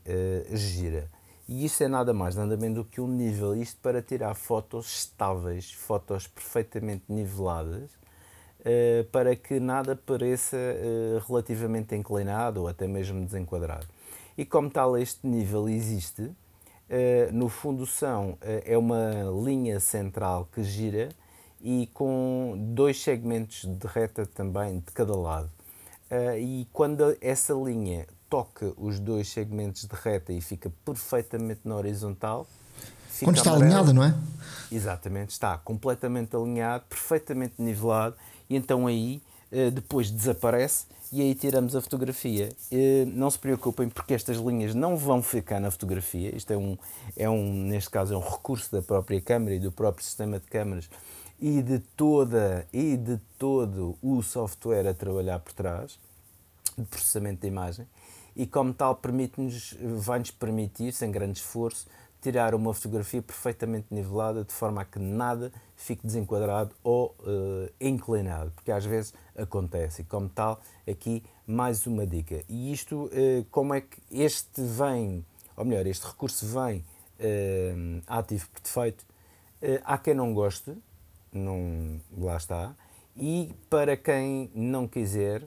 gira. E isto é nada mais, nada menos do que um nível, isto para tirar fotos estáveis, fotos perfeitamente niveladas, uh, para que nada pareça uh, relativamente inclinado ou até mesmo desenquadrado. E como tal, este nível existe, uh, no fundo são, é uma linha central que gira e com dois segmentos de reta também de cada lado. e quando essa linha toca os dois segmentos de reta e fica perfeitamente na horizontal. Quando está amarelo. alinhado, não é? Exatamente, está completamente alinhado, perfeitamente nivelado, e então aí eh, depois desaparece e aí tiramos a fotografia. Eh, não se preocupem porque estas linhas não vão ficar na fotografia. Isto é um, é um neste caso, é um recurso da própria câmera e do próprio sistema de câmaras e de toda e de todo o software a trabalhar por trás de processamento da imagem e como tal permite-nos, vai-nos permitir, sem grande esforço, tirar uma fotografia perfeitamente nivelada de forma a que nada fique desenquadrado ou uh, inclinado, porque às vezes acontece e como tal aqui mais uma dica. E isto, uh, como é que este vem, ou melhor, este recurso vem uh, ativo por defeito, há quem não goste, não, lá está, e para quem não quiser,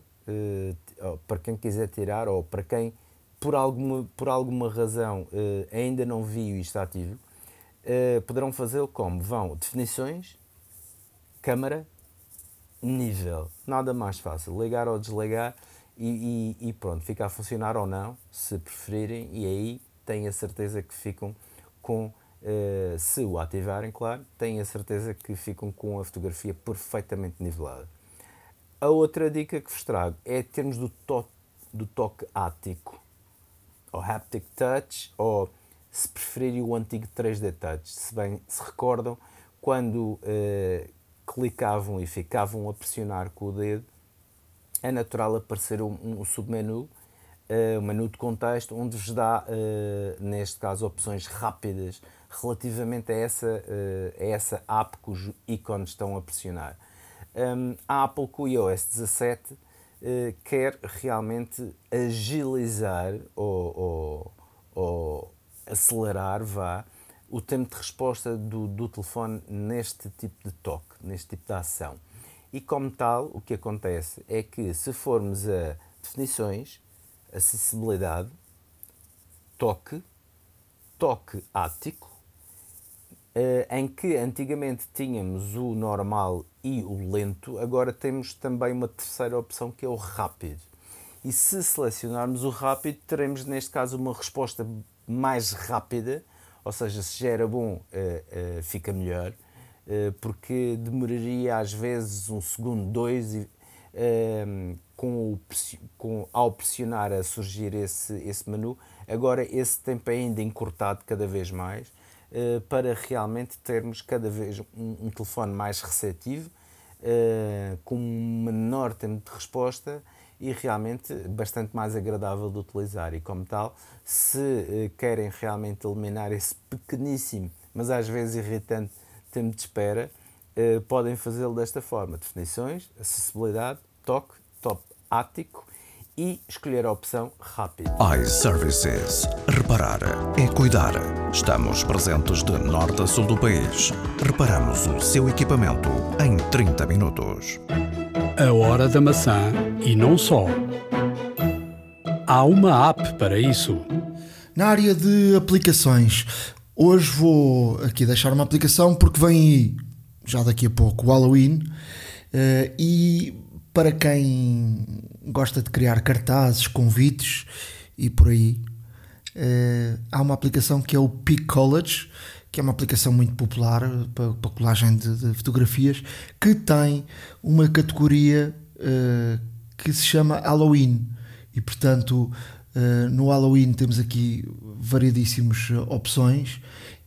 para quem quiser tirar ou para quem por alguma, por alguma razão uh, ainda não viu isto ativo, uh, poderão fazê-lo como? Vão definições, câmara, nível. Nada mais fácil. Ligar ou desligar e, e, e, pronto, fica a funcionar ou não, se preferirem, e aí têm a certeza que ficam com, uh, se o ativarem, claro, têm a certeza que ficam com a fotografia perfeitamente nivelada. A outra dica que vos trago é termos do, to do toque ático, ou haptic touch, ou se preferirem o antigo 3D touch. Se bem se recordam, quando uh, clicavam e ficavam a pressionar com o dedo, é natural aparecer um, um submenu, uh, um menu de contexto, onde vos dá, uh, neste caso, opções rápidas relativamente a essa, uh, a essa app cujos ícones estão a pressionar. Um, a Apple com o iOS 17 quer realmente agilizar ou, ou, ou acelerar, vá, o tempo de resposta do, do telefone neste tipo de toque, neste tipo de ação. E como tal, o que acontece é que se formos a definições, acessibilidade, toque, toque ático, eh, em que antigamente tínhamos o normal e o lento, agora temos também uma terceira opção que é o rápido. E se selecionarmos o rápido, teremos neste caso uma resposta mais rápida, ou seja, se já era bom, eh, eh, fica melhor eh, porque demoraria às vezes um segundo, dois, ehm, com, o, com ao pressionar a surgir esse, esse menu. Agora esse tempo é ainda encurtado cada vez mais para realmente termos cada vez um, telefone mais receptivo, uh, com menor tempo de resposta e realmente bastante mais agradável de utilizar. E como tal, se uh, querem realmente eliminar esse pequeníssimo, mas às vezes irritante tempo de espera, podem fazê-lo desta forma: definições, acessibilidade, toque, top ático e escolher a opção rápido. iServices. Reparar é cuidar. Estamos presentes de norte a sul do país. Reparamos o seu equipamento em 30 minutos. A hora da maçã e não só. Há uma app para isso. Na área de aplicações, Hoje vou aqui deixar uma aplicação porque vem já daqui a pouco, o Halloween. Uh, e para quem gosta de criar cartazes, convites e por aí, uh, há uma aplicação que é o Peak College, que é uma aplicação muito popular para, colagem de, fotografias, que tem uma categoria uh, que se chama Halloween. E portanto, Uh, no Halloween temos aqui variedíssimas opções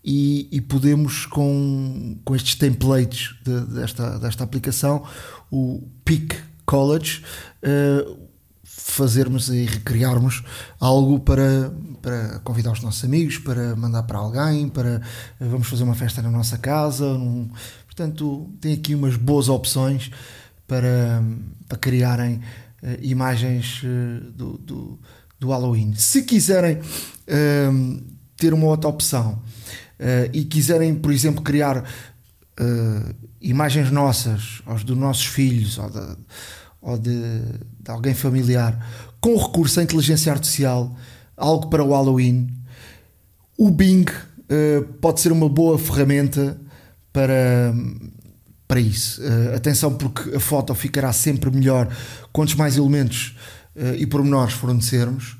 e, e, podemos com, com estes templates de, desta, desta aplicação, o Peak College, uh, fazermos e recriarmos algo para, para convidar os nossos amigos, para mandar para alguém, para uh, vamos fazer uma festa na nossa casa. Portanto, tem aqui umas boas opções para, para criarem imagens do, do do Halloween. Se quiserem ter uma outra opção e quiserem, por exemplo, criar uh, imagens nossas, ou dos nossos filhos, ou, de, ou de, de, alguém familiar, com recurso à inteligência artificial, algo para o Halloween, o Bing eh, pode ser uma boa ferramenta para, para isso. atenção, porque a foto ficará sempre melhor quantos mais elementos uh, e pormenores fornecermos,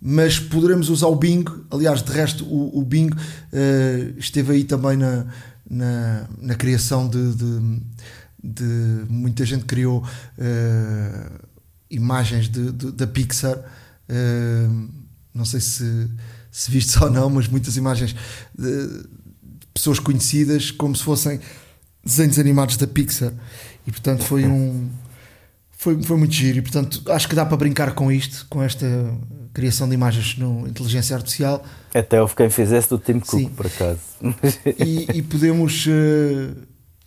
mas poderemos usar o Bing. Aliás, de resto, o, o Bing uh, esteve aí também na, na, na criação de, de, de, Muita gente criou uh, imagens de, de, da Pixar. não sei se, se viste ou não, mas muitas imagens de pessoas conhecidas como se fossem desenhos animados da Pixar. E portanto foi um foi, foi muito giro e portanto acho que dá para brincar com isto, com esta criação de imagens no inteligência artificial. Até houve quem fizesse do Tim Cook, Sim. por acaso. E, e podemos uh,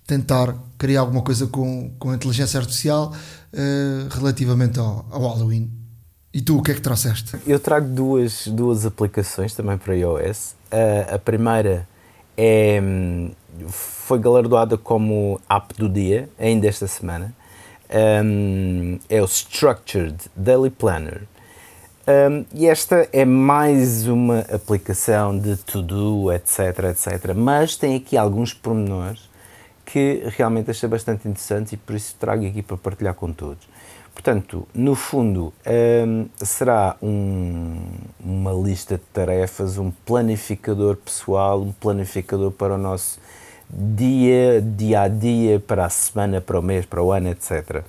tentar criar alguma coisa com, com a inteligência artificial uh, relativamente ao, ao Halloween. E tu, o que é que trouxeste? Eu trago duas, duas aplicações também para iOS. Uh, a primeira é, foi galardoada como app do dia, ainda esta semana um, é o Structured Daily Planner. Um, e esta é mais uma aplicação de to-do, etc, etc. Mas tem aqui alguns pormenores que realmente achei bastante interessante e por isso trago aqui para partilhar com todos. Portanto, no fundo, um, será um, uma lista de tarefas, um planificador pessoal, um planificador para o nosso dia, dia a dia, para a semana, para o mês, para o ano, etc.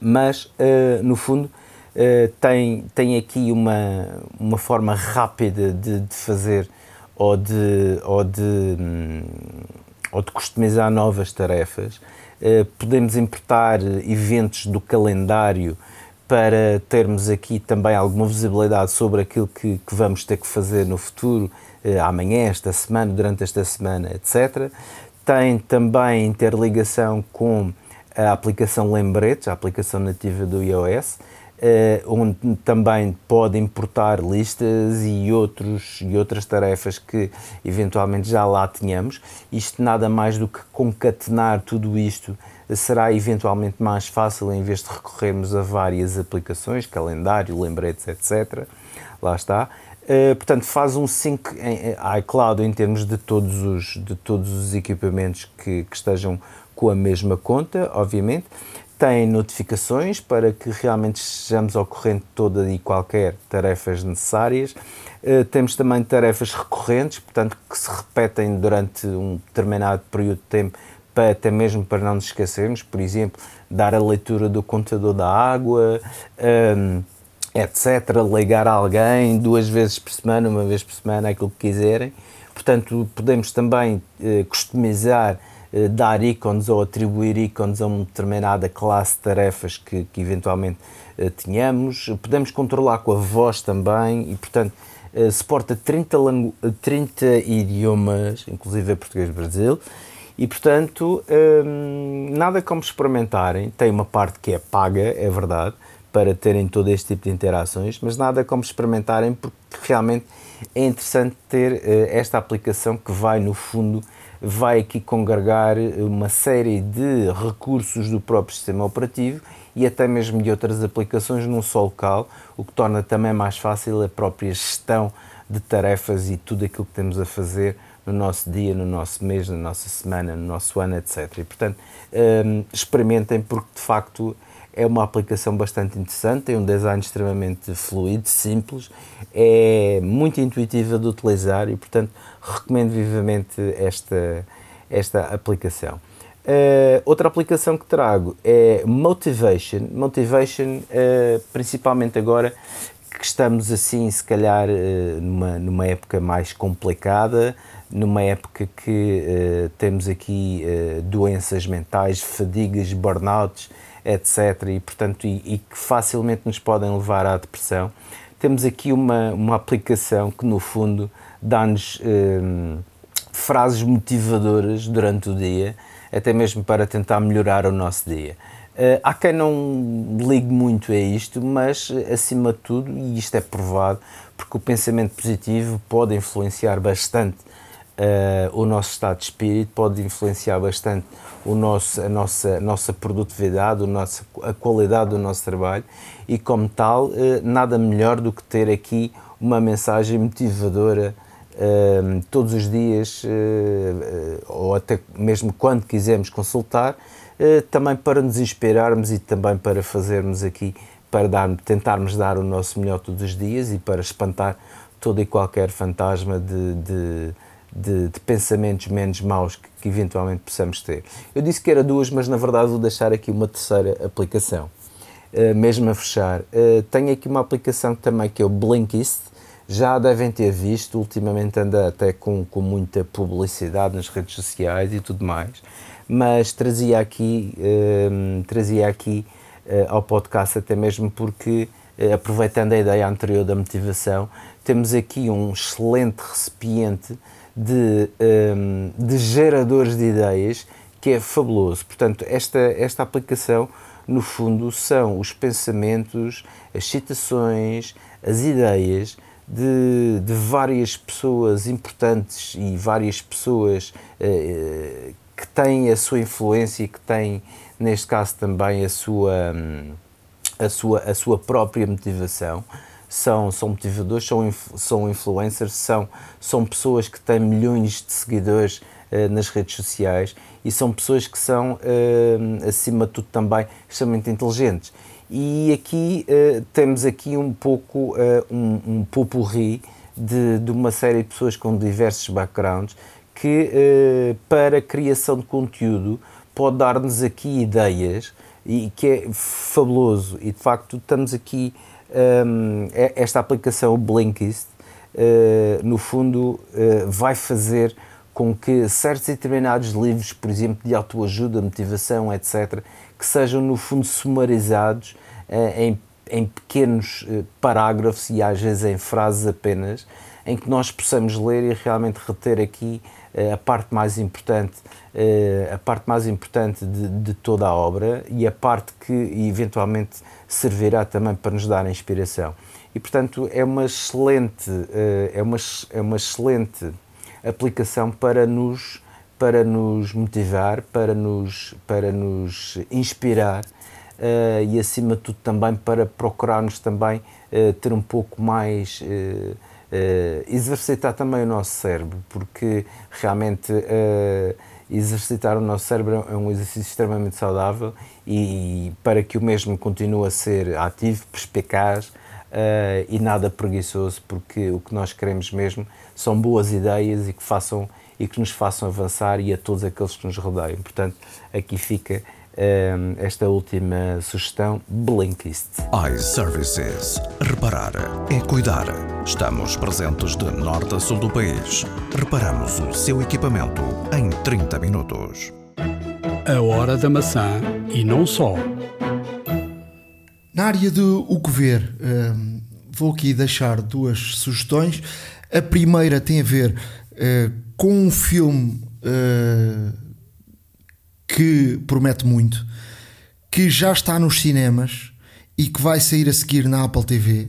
Mas, uh, no fundo, uh, tem, tem aqui uma, uma forma rápida de, de fazer ou de, ou, de, um, ou de customizar novas tarefas eh, podemos importar eventos do calendário para termos aqui também alguma visibilidade sobre aquilo que, que vamos ter que fazer no futuro, eh, amanhã, esta semana, durante esta semana, etc. Tem também interligação com a aplicação Lembretes, a aplicação nativa do iOS, onde também pode importar listas e, outros, e outras tarefas que eventualmente já lá tenhamos. Isto nada mais do que concatenar tudo isto será eventualmente mais fácil em vez de recorrermos a várias aplicações, calendário, lembretes, etc. Lá está. Uh, portanto, faz um sync em, em iCloud em termos de todos os, de todos os equipamentos que, que estejam com a mesma conta, obviamente tem notificações para que realmente estejamos ao corrente de toda e qualquer tarefas necessárias. Uh, temos também tarefas recorrentes, portanto, que se repetem durante um determinado período de tempo, para, até mesmo para não nos esquecermos, por exemplo, dar a leitura do contador da água, um, etc., ligar a alguém duas vezes por semana, uma vez por semana, aquilo que quiserem. Portanto, podemos também uh, customizar dar ícones ou atribuir ícones a uma determinada classe de tarefas que, que eventualmente uh, tenhamos. Podemos controlar com a voz também e, portanto, suporta 30, 30 idiomas, inclusive português Brasil. E, portanto, um, nada como experimentarem. Tem uma parte que é paga, é verdade, para terem todo este tipo de interações, mas nada como experimentarem porque realmente é interessante ter uh, esta aplicação que vai, no fundo, vai aqui congregar uma série de recursos do próprio sistema operativo e até mesmo de outras aplicações num só local, o que torna também mais fácil a própria gestão de tarefas e tudo aquilo que temos a fazer no nosso dia, no nosso mês, na nossa semana, no nosso ano, etc. E, portanto, um, experimentem porque de facto é uma aplicação bastante interessante, tem um design extremamente fluido, simples, é muito intuitiva de utilizar e, portanto, recomendo vivamente esta, esta aplicação. Uh, outra aplicação que trago é Motivation. Motivation, uh, principalmente agora que estamos assim, se calhar, uh, numa, numa época mais complicada, numa época que temos aqui doenças mentais, fadigas, burnouts, etc. E, portanto, e, e, que facilmente nos podem levar à depressão. Temos aqui uma, uma aplicação que, no fundo, dá-nos hum, frases motivadoras durante o dia, até mesmo para tentar melhorar o nosso dia. Uh, há quem não ligue muito a isto, mas acima de tudo, e isto é provado, porque o pensamento positivo pode influenciar bastante uh, o nosso estado de espírito, pode influenciar bastante o nosso, a nossa, nossa produtividade, o nosso, a qualidade do nosso trabalho e, como tal, uh, nada melhor do que ter aqui uma mensagem motivadora uh, todos os dias, ou até mesmo quando quisermos consultar, também para nos inspirarmos e também para fazermos aqui, para dar, tentarmos dar o nosso melhor todos os dias e para espantar todo e qualquer fantasma de, de de, de, pensamentos menos maus que, que, eventualmente possamos ter. Eu disse que era duas, mas na verdade vou deixar aqui uma terceira aplicação, uh, mesmo a fechar. Uh, tenho aqui uma aplicação também que é o Blinkist, já devem ter visto, ultimamente anda até com, com muita publicidade nas redes sociais e tudo mais, mas trazia aqui, uh, trazia aqui ao podcast até mesmo porque, aproveitando a ideia anterior da motivação, temos aqui um excelente recipiente de, um, de geradores de ideias que é fabuloso. Portanto, esta, esta aplicação, no fundo, são os pensamentos, as citações, as ideias de, de várias pessoas importantes e várias pessoas uh, que têm a sua influência e que têm, neste caso, também a sua, hum, a sua, a sua própria motivação são, são motivadores, são, são influencers, são, são pessoas que têm milhões de seguidores nas redes sociais e são pessoas que são, acima de tudo, também extremamente inteligentes. E aqui temos aqui um pouco um, um popurri de, de uma série de pessoas com diversos backgrounds que, para a criação de conteúdo, pode dar-nos aqui ideias e que é fabuloso. E de facto, estamos aqui. Um, é, esta aplicação, Blinkist, uh, no fundo, uh, vai fazer com que certos e determinados livros, por exemplo, de autoajuda, motivação, etc., que sejam, no fundo, sumarizados uh, em, em pequenos parágrafos e às vezes em frases apenas, em que nós possamos ler e realmente reter aqui a parte mais importante uh, a parte mais importante de, de, toda a obra e a parte que eventualmente servirá também para nos dar inspiração. E portanto é uma excelente, uh, é uma, é uma excelente aplicação para nos para nos motivar, para nos, para nos inspirar uh, e acima de tudo também para procurarmos também uh, ter um pouco mais uh, exercitar também o nosso cérebro, porque realmente exercitar o nosso cérebro é um exercício extremamente saudável e, para que o mesmo continue a ser ativo, perspicaz uh, e nada preguiçoso, porque o que nós queremos mesmo são boas ideias e que façam e que nos façam avançar e a todos aqueles que nos rodeiam. Portanto, aqui fica esta última sugestão, Blinkist. iServices. Reparar é cuidar. Estamos presentes de norte a sul do país. Reparamos o seu equipamento em 30 minutos. A hora da maçã e não só. Na área do o que ver, vou aqui deixar duas sugestões. A primeira tem a ver uh, com um filme uh, que promete muito, que já está nos cinemas e que vai sair a seguir na Apple TV.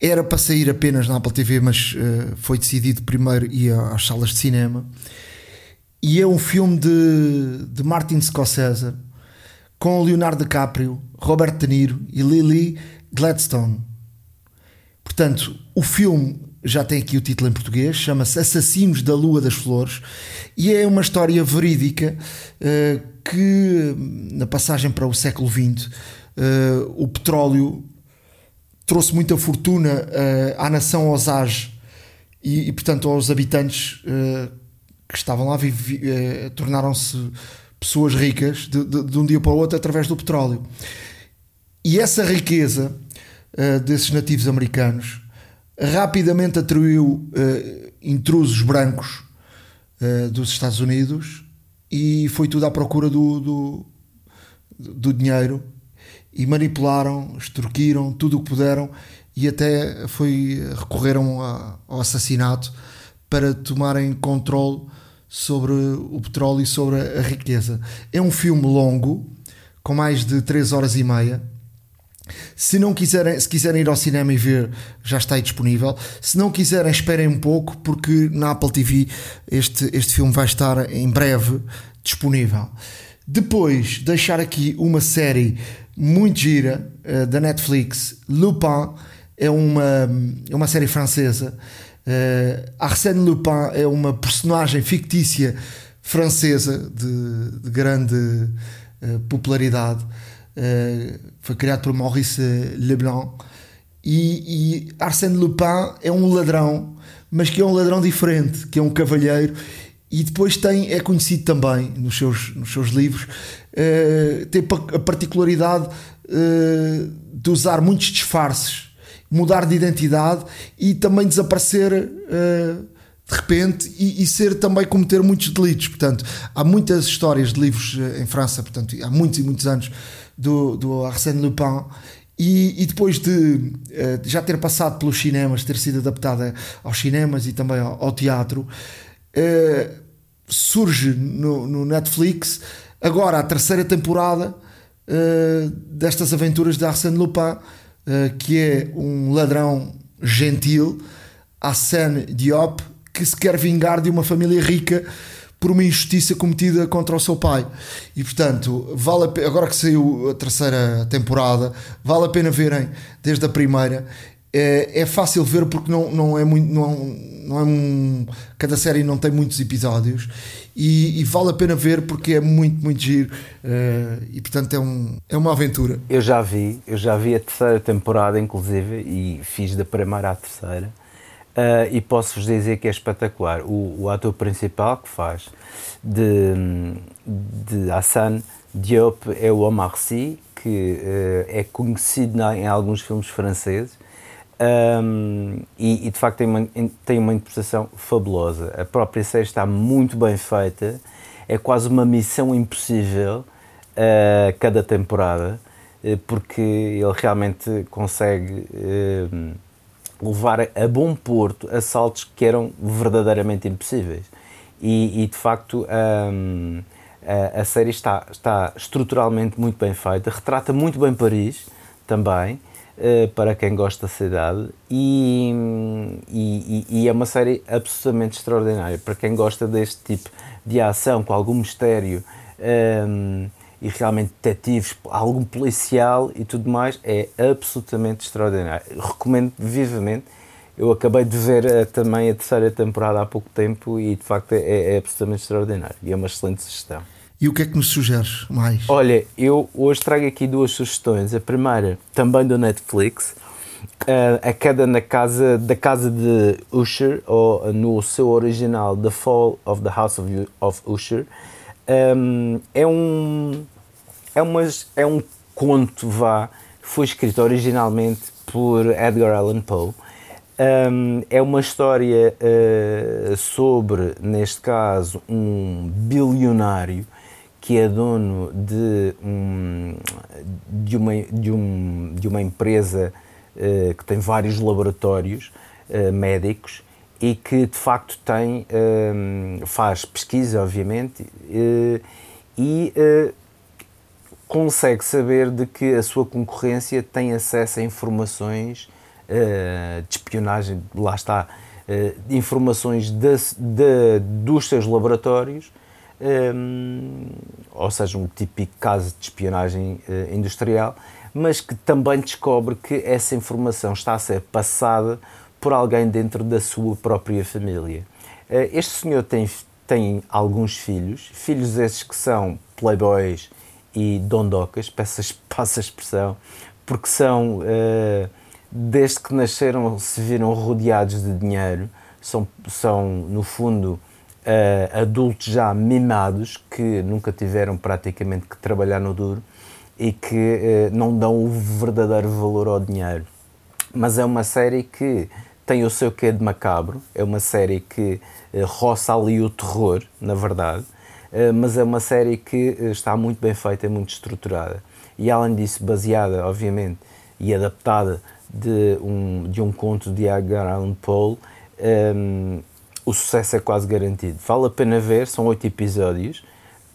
Era para sair apenas na Apple TV, mas uh, foi decidido primeiro ir às salas de cinema. E é um filme de, de Martin Scorsese com Leonardo DiCaprio, Robert De Niro e Lily Gladstone. Portanto, o filme já tem aqui o título em português, chama-se Assassinos da Lua das Flores e é uma história verídica uh, que, na passagem para o século XX, uh, o petróleo trouxe muita fortuna uh, à nação Osage e, e, portanto, aos habitantes que estavam lá tornaram-se pessoas ricas de, de, de, um dia para o outro através do petróleo. E essa riqueza desses nativos americanos rapidamente atraiu uh, intrusos brancos uh, dos Estados Unidos e foi tudo à procura do, do, do dinheiro e manipularam, extorquiram tudo o que puderam e até foi, recorreram a, ao assassinato para tomarem controle sobre o petróleo e sobre a, a riqueza. É um filme longo, com mais de 3 horas e meia se não quiserem, se quiserem ir ao cinema e ver, já está aí disponível. Se não quiserem, esperem um pouco, porque na Apple TV este, este filme vai estar em breve disponível. Depois, deixar aqui uma série muito gira uh, da Netflix, Lupin, é uma, é uma série francesa. Uh, Arsène Lupin é uma personagem fictícia francesa de, de grande uh, popularidade. Uh, foi criado por Maurice Leblanc. E, e Arsène Lupin é um ladrão, mas que é um ladrão diferente, que é um cavalheiro. E depois tem, é conhecido também nos seus, nos seus livros, uh, tem a particularidade uh, de usar muitos disfarces, mudar de identidade e também desaparecer uh, de repente e, e, ser também cometer muitos delitos. Portanto, há muitas histórias de livros em França, portanto, há muitos e muitos anos do, do Arsène Lupin. E, e depois de uh, já ter passado pelos cinemas, ter sido adaptada aos cinemas e também ao, ao teatro, uh, surge no, no, Netflix agora a terceira temporada uh, destas aventuras de Arsène Lupin, que é um ladrão gentil, Arsène Diop, que se quer vingar de uma família rica por uma injustiça cometida contra o seu pai. E portanto, vale a, agora que saiu a terceira temporada, vale a pena verem desde a primeira. É, é fácil ver porque não, não, é muito, não, não é um, cada série não tem muitos episódios e, e vale a pena ver porque é muito, muito giro uh, e portanto é, um, é uma aventura. Eu já vi, eu já vi a terceira temporada, inclusive, e fiz da primeira à terceira. Uh, e posso-vos dizer que é espetacular. O, o, ator principal que faz de, de Hassan Diop é o Omar Sy, que uh, é conhecido em alguns filmes franceses um, e, e, de facto tem uma, tem uma interpretação fabulosa. A própria série está muito bem feita, é quase uma missão impossível uh, cada temporada, uh, porque ele realmente consegue uh, levar a bom porto assaltos que eram verdadeiramente impossíveis. E, e de facto um, a, a série está, está estruturalmente muito bem feita, retrata muito bem Paris também. Uh, para quem gosta da cidade e, e, e, é uma série absolutamente extraordinária para quem gosta deste tipo de ação com algum mistério um, e realmente detetives, algum policial e tudo mais é absolutamente extraordinário. Recomendo vivamente. Eu acabei de ver uh, também a terceira temporada há pouco tempo e de facto é, é absolutamente extraordinário e é uma excelente sugestão. E o que é que nos sugeres mais? Olha, eu hoje trago aqui duas sugestões. A primeira, também do Netflix, uh, a queda na casa, da casa de Usher, ou no seu original, The Fall of the House of, of Usher. Um, é um é, umas, é um conto, vá, foi escrito originalmente por Edgar Allan Poe. Um, é uma história uh, sobre, neste caso, um bilionário que é dono de, um, de, uma, de, um, de uma empresa uh, que tem vários laboratórios uh, médicos e que de facto tem, um, faz pesquisa, obviamente, uh, e consegue saber de que a sua concorrência tem acesso a informações de espionagem, lá está, informações de, de, dos seus laboratórios um, ou seja, um típico caso de espionagem uh, industrial, mas que também descobre que essa informação está a ser passada por alguém dentro da sua própria família. Uh, este senhor tem, tem alguns filhos, filhos esses que são playboys e dondocas, peças, <laughs> passa a expressão, porque são, uh, desde que nasceram, se viram rodeados de dinheiro, são, são no fundo, uh, adultos já mimados que nunca tiveram praticamente que trabalhar no duro e que não dão o verdadeiro valor ao dinheiro. Mas é uma série que tem o seu quê de macabro, é uma série que uh, roça ali o terror, na verdade, uh, mas é uma série que está muito bem feita, é muito estruturada. E além disso, baseada, obviamente, e adaptada de um, de um conto de Edgar Allan Poe, um, o sucesso é quase garantido. Vale a pena ver, são oito episódios.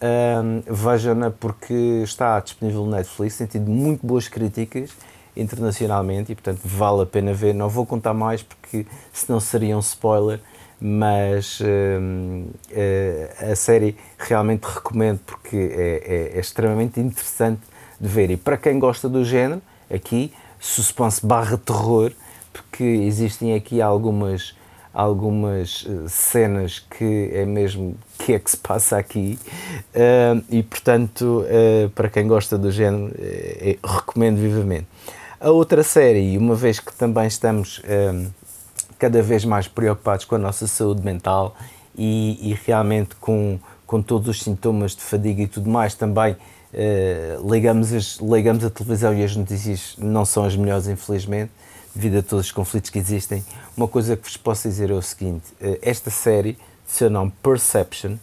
Um, Vejam-na porque está disponível no Netflix, tem tido muito boas críticas internacionalmente e, portanto, vale a pena ver. Não vou contar mais porque senão seria um spoiler, mas um, uh, a série realmente recomendo porque é, é, é, extremamente interessante de ver. E para quem gosta do género, aqui, suspense barra terror, porque existem aqui algumas algumas uh, cenas que é mesmo que é que se passa aqui uh, e portanto uh, para quem gosta do género recomendo vivamente a outra série uma vez que também estamos cada vez mais preocupados com a nossa saúde mental e, e, realmente com, com todos os sintomas de fadiga e tudo mais também ligamos, as, ligamos a televisão e as notícias não são as melhores infelizmente devido a todos os conflitos que existem, uma coisa que vos posso dizer é o seguinte: eh, esta série, seu nome Perception,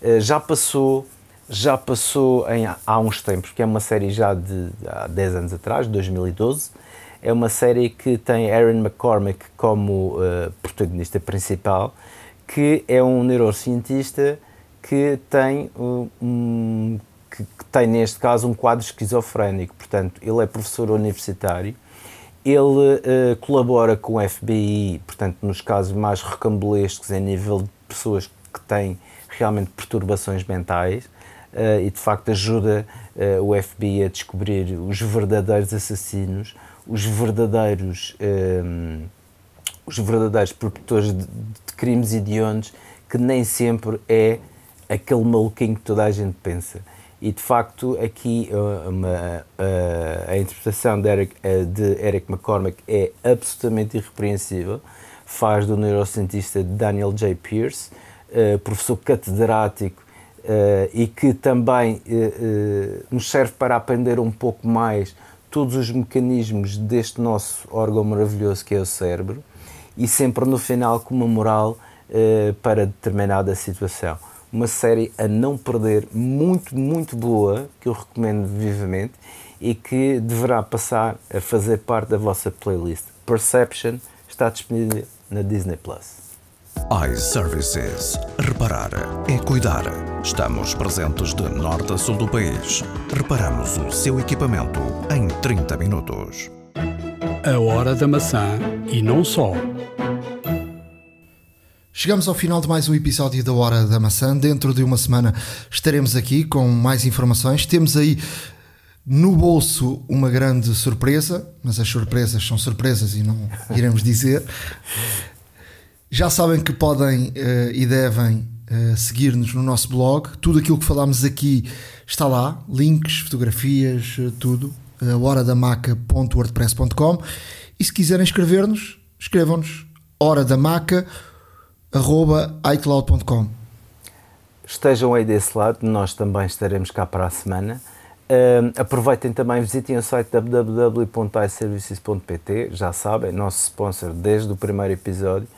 eh, já passou, já passou em, há uns tempos, porque é uma série já de há 10 anos atrás, 2012. É uma série que tem Aaron McCormick como uh, protagonista principal, que é um neurocientista que tem um, que, que tem neste caso um quadro esquizofrénico. Portanto, ele é professor universitário ele uh, colabora com o FBI, portanto, nos casos mais recambolescos, em nível de pessoas que têm realmente perturbações mentais, uh, e de facto ajuda uh, o FBI a descobrir os verdadeiros assassinos, os verdadeiros, um, os verdadeiros produtores de, de crimes hediondos, que nem sempre é aquele maluquinho que toda a gente pensa. E de facto, aqui uma, a, a interpretação de Eric, de Eric McCormack é absolutamente irrepreensível. Faz do neurocientista Daniel J. Pierce, professor catedrático e que também uh, nos serve para aprender um pouco mais todos os mecanismos deste nosso órgão maravilhoso que é o cérebro e sempre no final com uma moral para determinada situação uma série a não perder, muito, muito boa, que eu recomendo vivamente e que deverá passar a fazer parte da vossa playlist. Perception está disponível na Disney Plus. iServices. Reparar é cuidar. Estamos presentes de norte a sul do país. Reparamos o seu equipamento em 30 minutos. A hora da maçã e não só. Chegamos ao final de mais um episódio da Hora da Maçã. Dentro de uma semana estaremos aqui com mais informações. Temos aí no bolso uma grande surpresa, mas as surpresas são surpresas e não iremos dizer. Já sabem que podem uh, e devem uh, seguir-nos no nosso blog. Tudo aquilo que falámos aqui está lá: links, fotografias, uh, tudo. Uh, horadamaca.wordpress.com. E se quiserem escrever-nos, escrevam-nos hora da maca icloud.com. Estejam aí desse lado, nós também estaremos cá para a semana. Uh, aproveitem também, visitem o site www.iservices.pt, já sabem, nosso sponsor desde o primeiro episódio.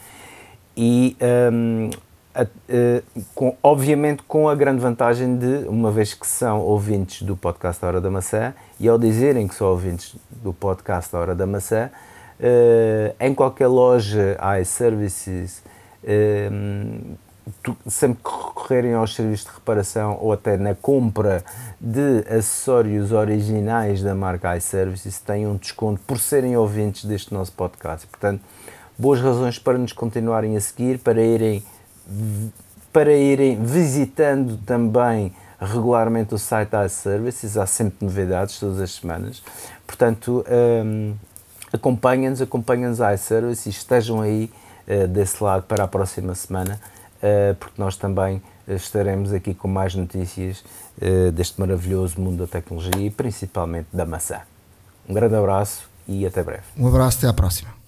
E um, a, uh, com, obviamente com a grande vantagem de, uma vez que são ouvintes do podcast da Hora da Maçã, e ao dizerem que são ouvintes do podcast da Hora da Maçã, uh, em qualquer loja iServices Ehm, sempre que recorrerem aos serviços de reparação ou até na compra de acessórios originais da marca iServices têm um desconto por serem ouvintes deste nosso podcast. Portanto, boas razões para nos continuarem a seguir, para irem, para irem visitando também regularmente o site iServices, há sempre novidades todas as semanas. Portanto, um, acompanhem-nos, acompanhem-nos iServices estejam aí eh, desse lado para a próxima semana, eh, porque nós também estaremos aqui com mais notícias deste maravilhoso mundo da tecnologia e principalmente da maçã. Um grande abraço e até breve. Um abraço, até à próxima.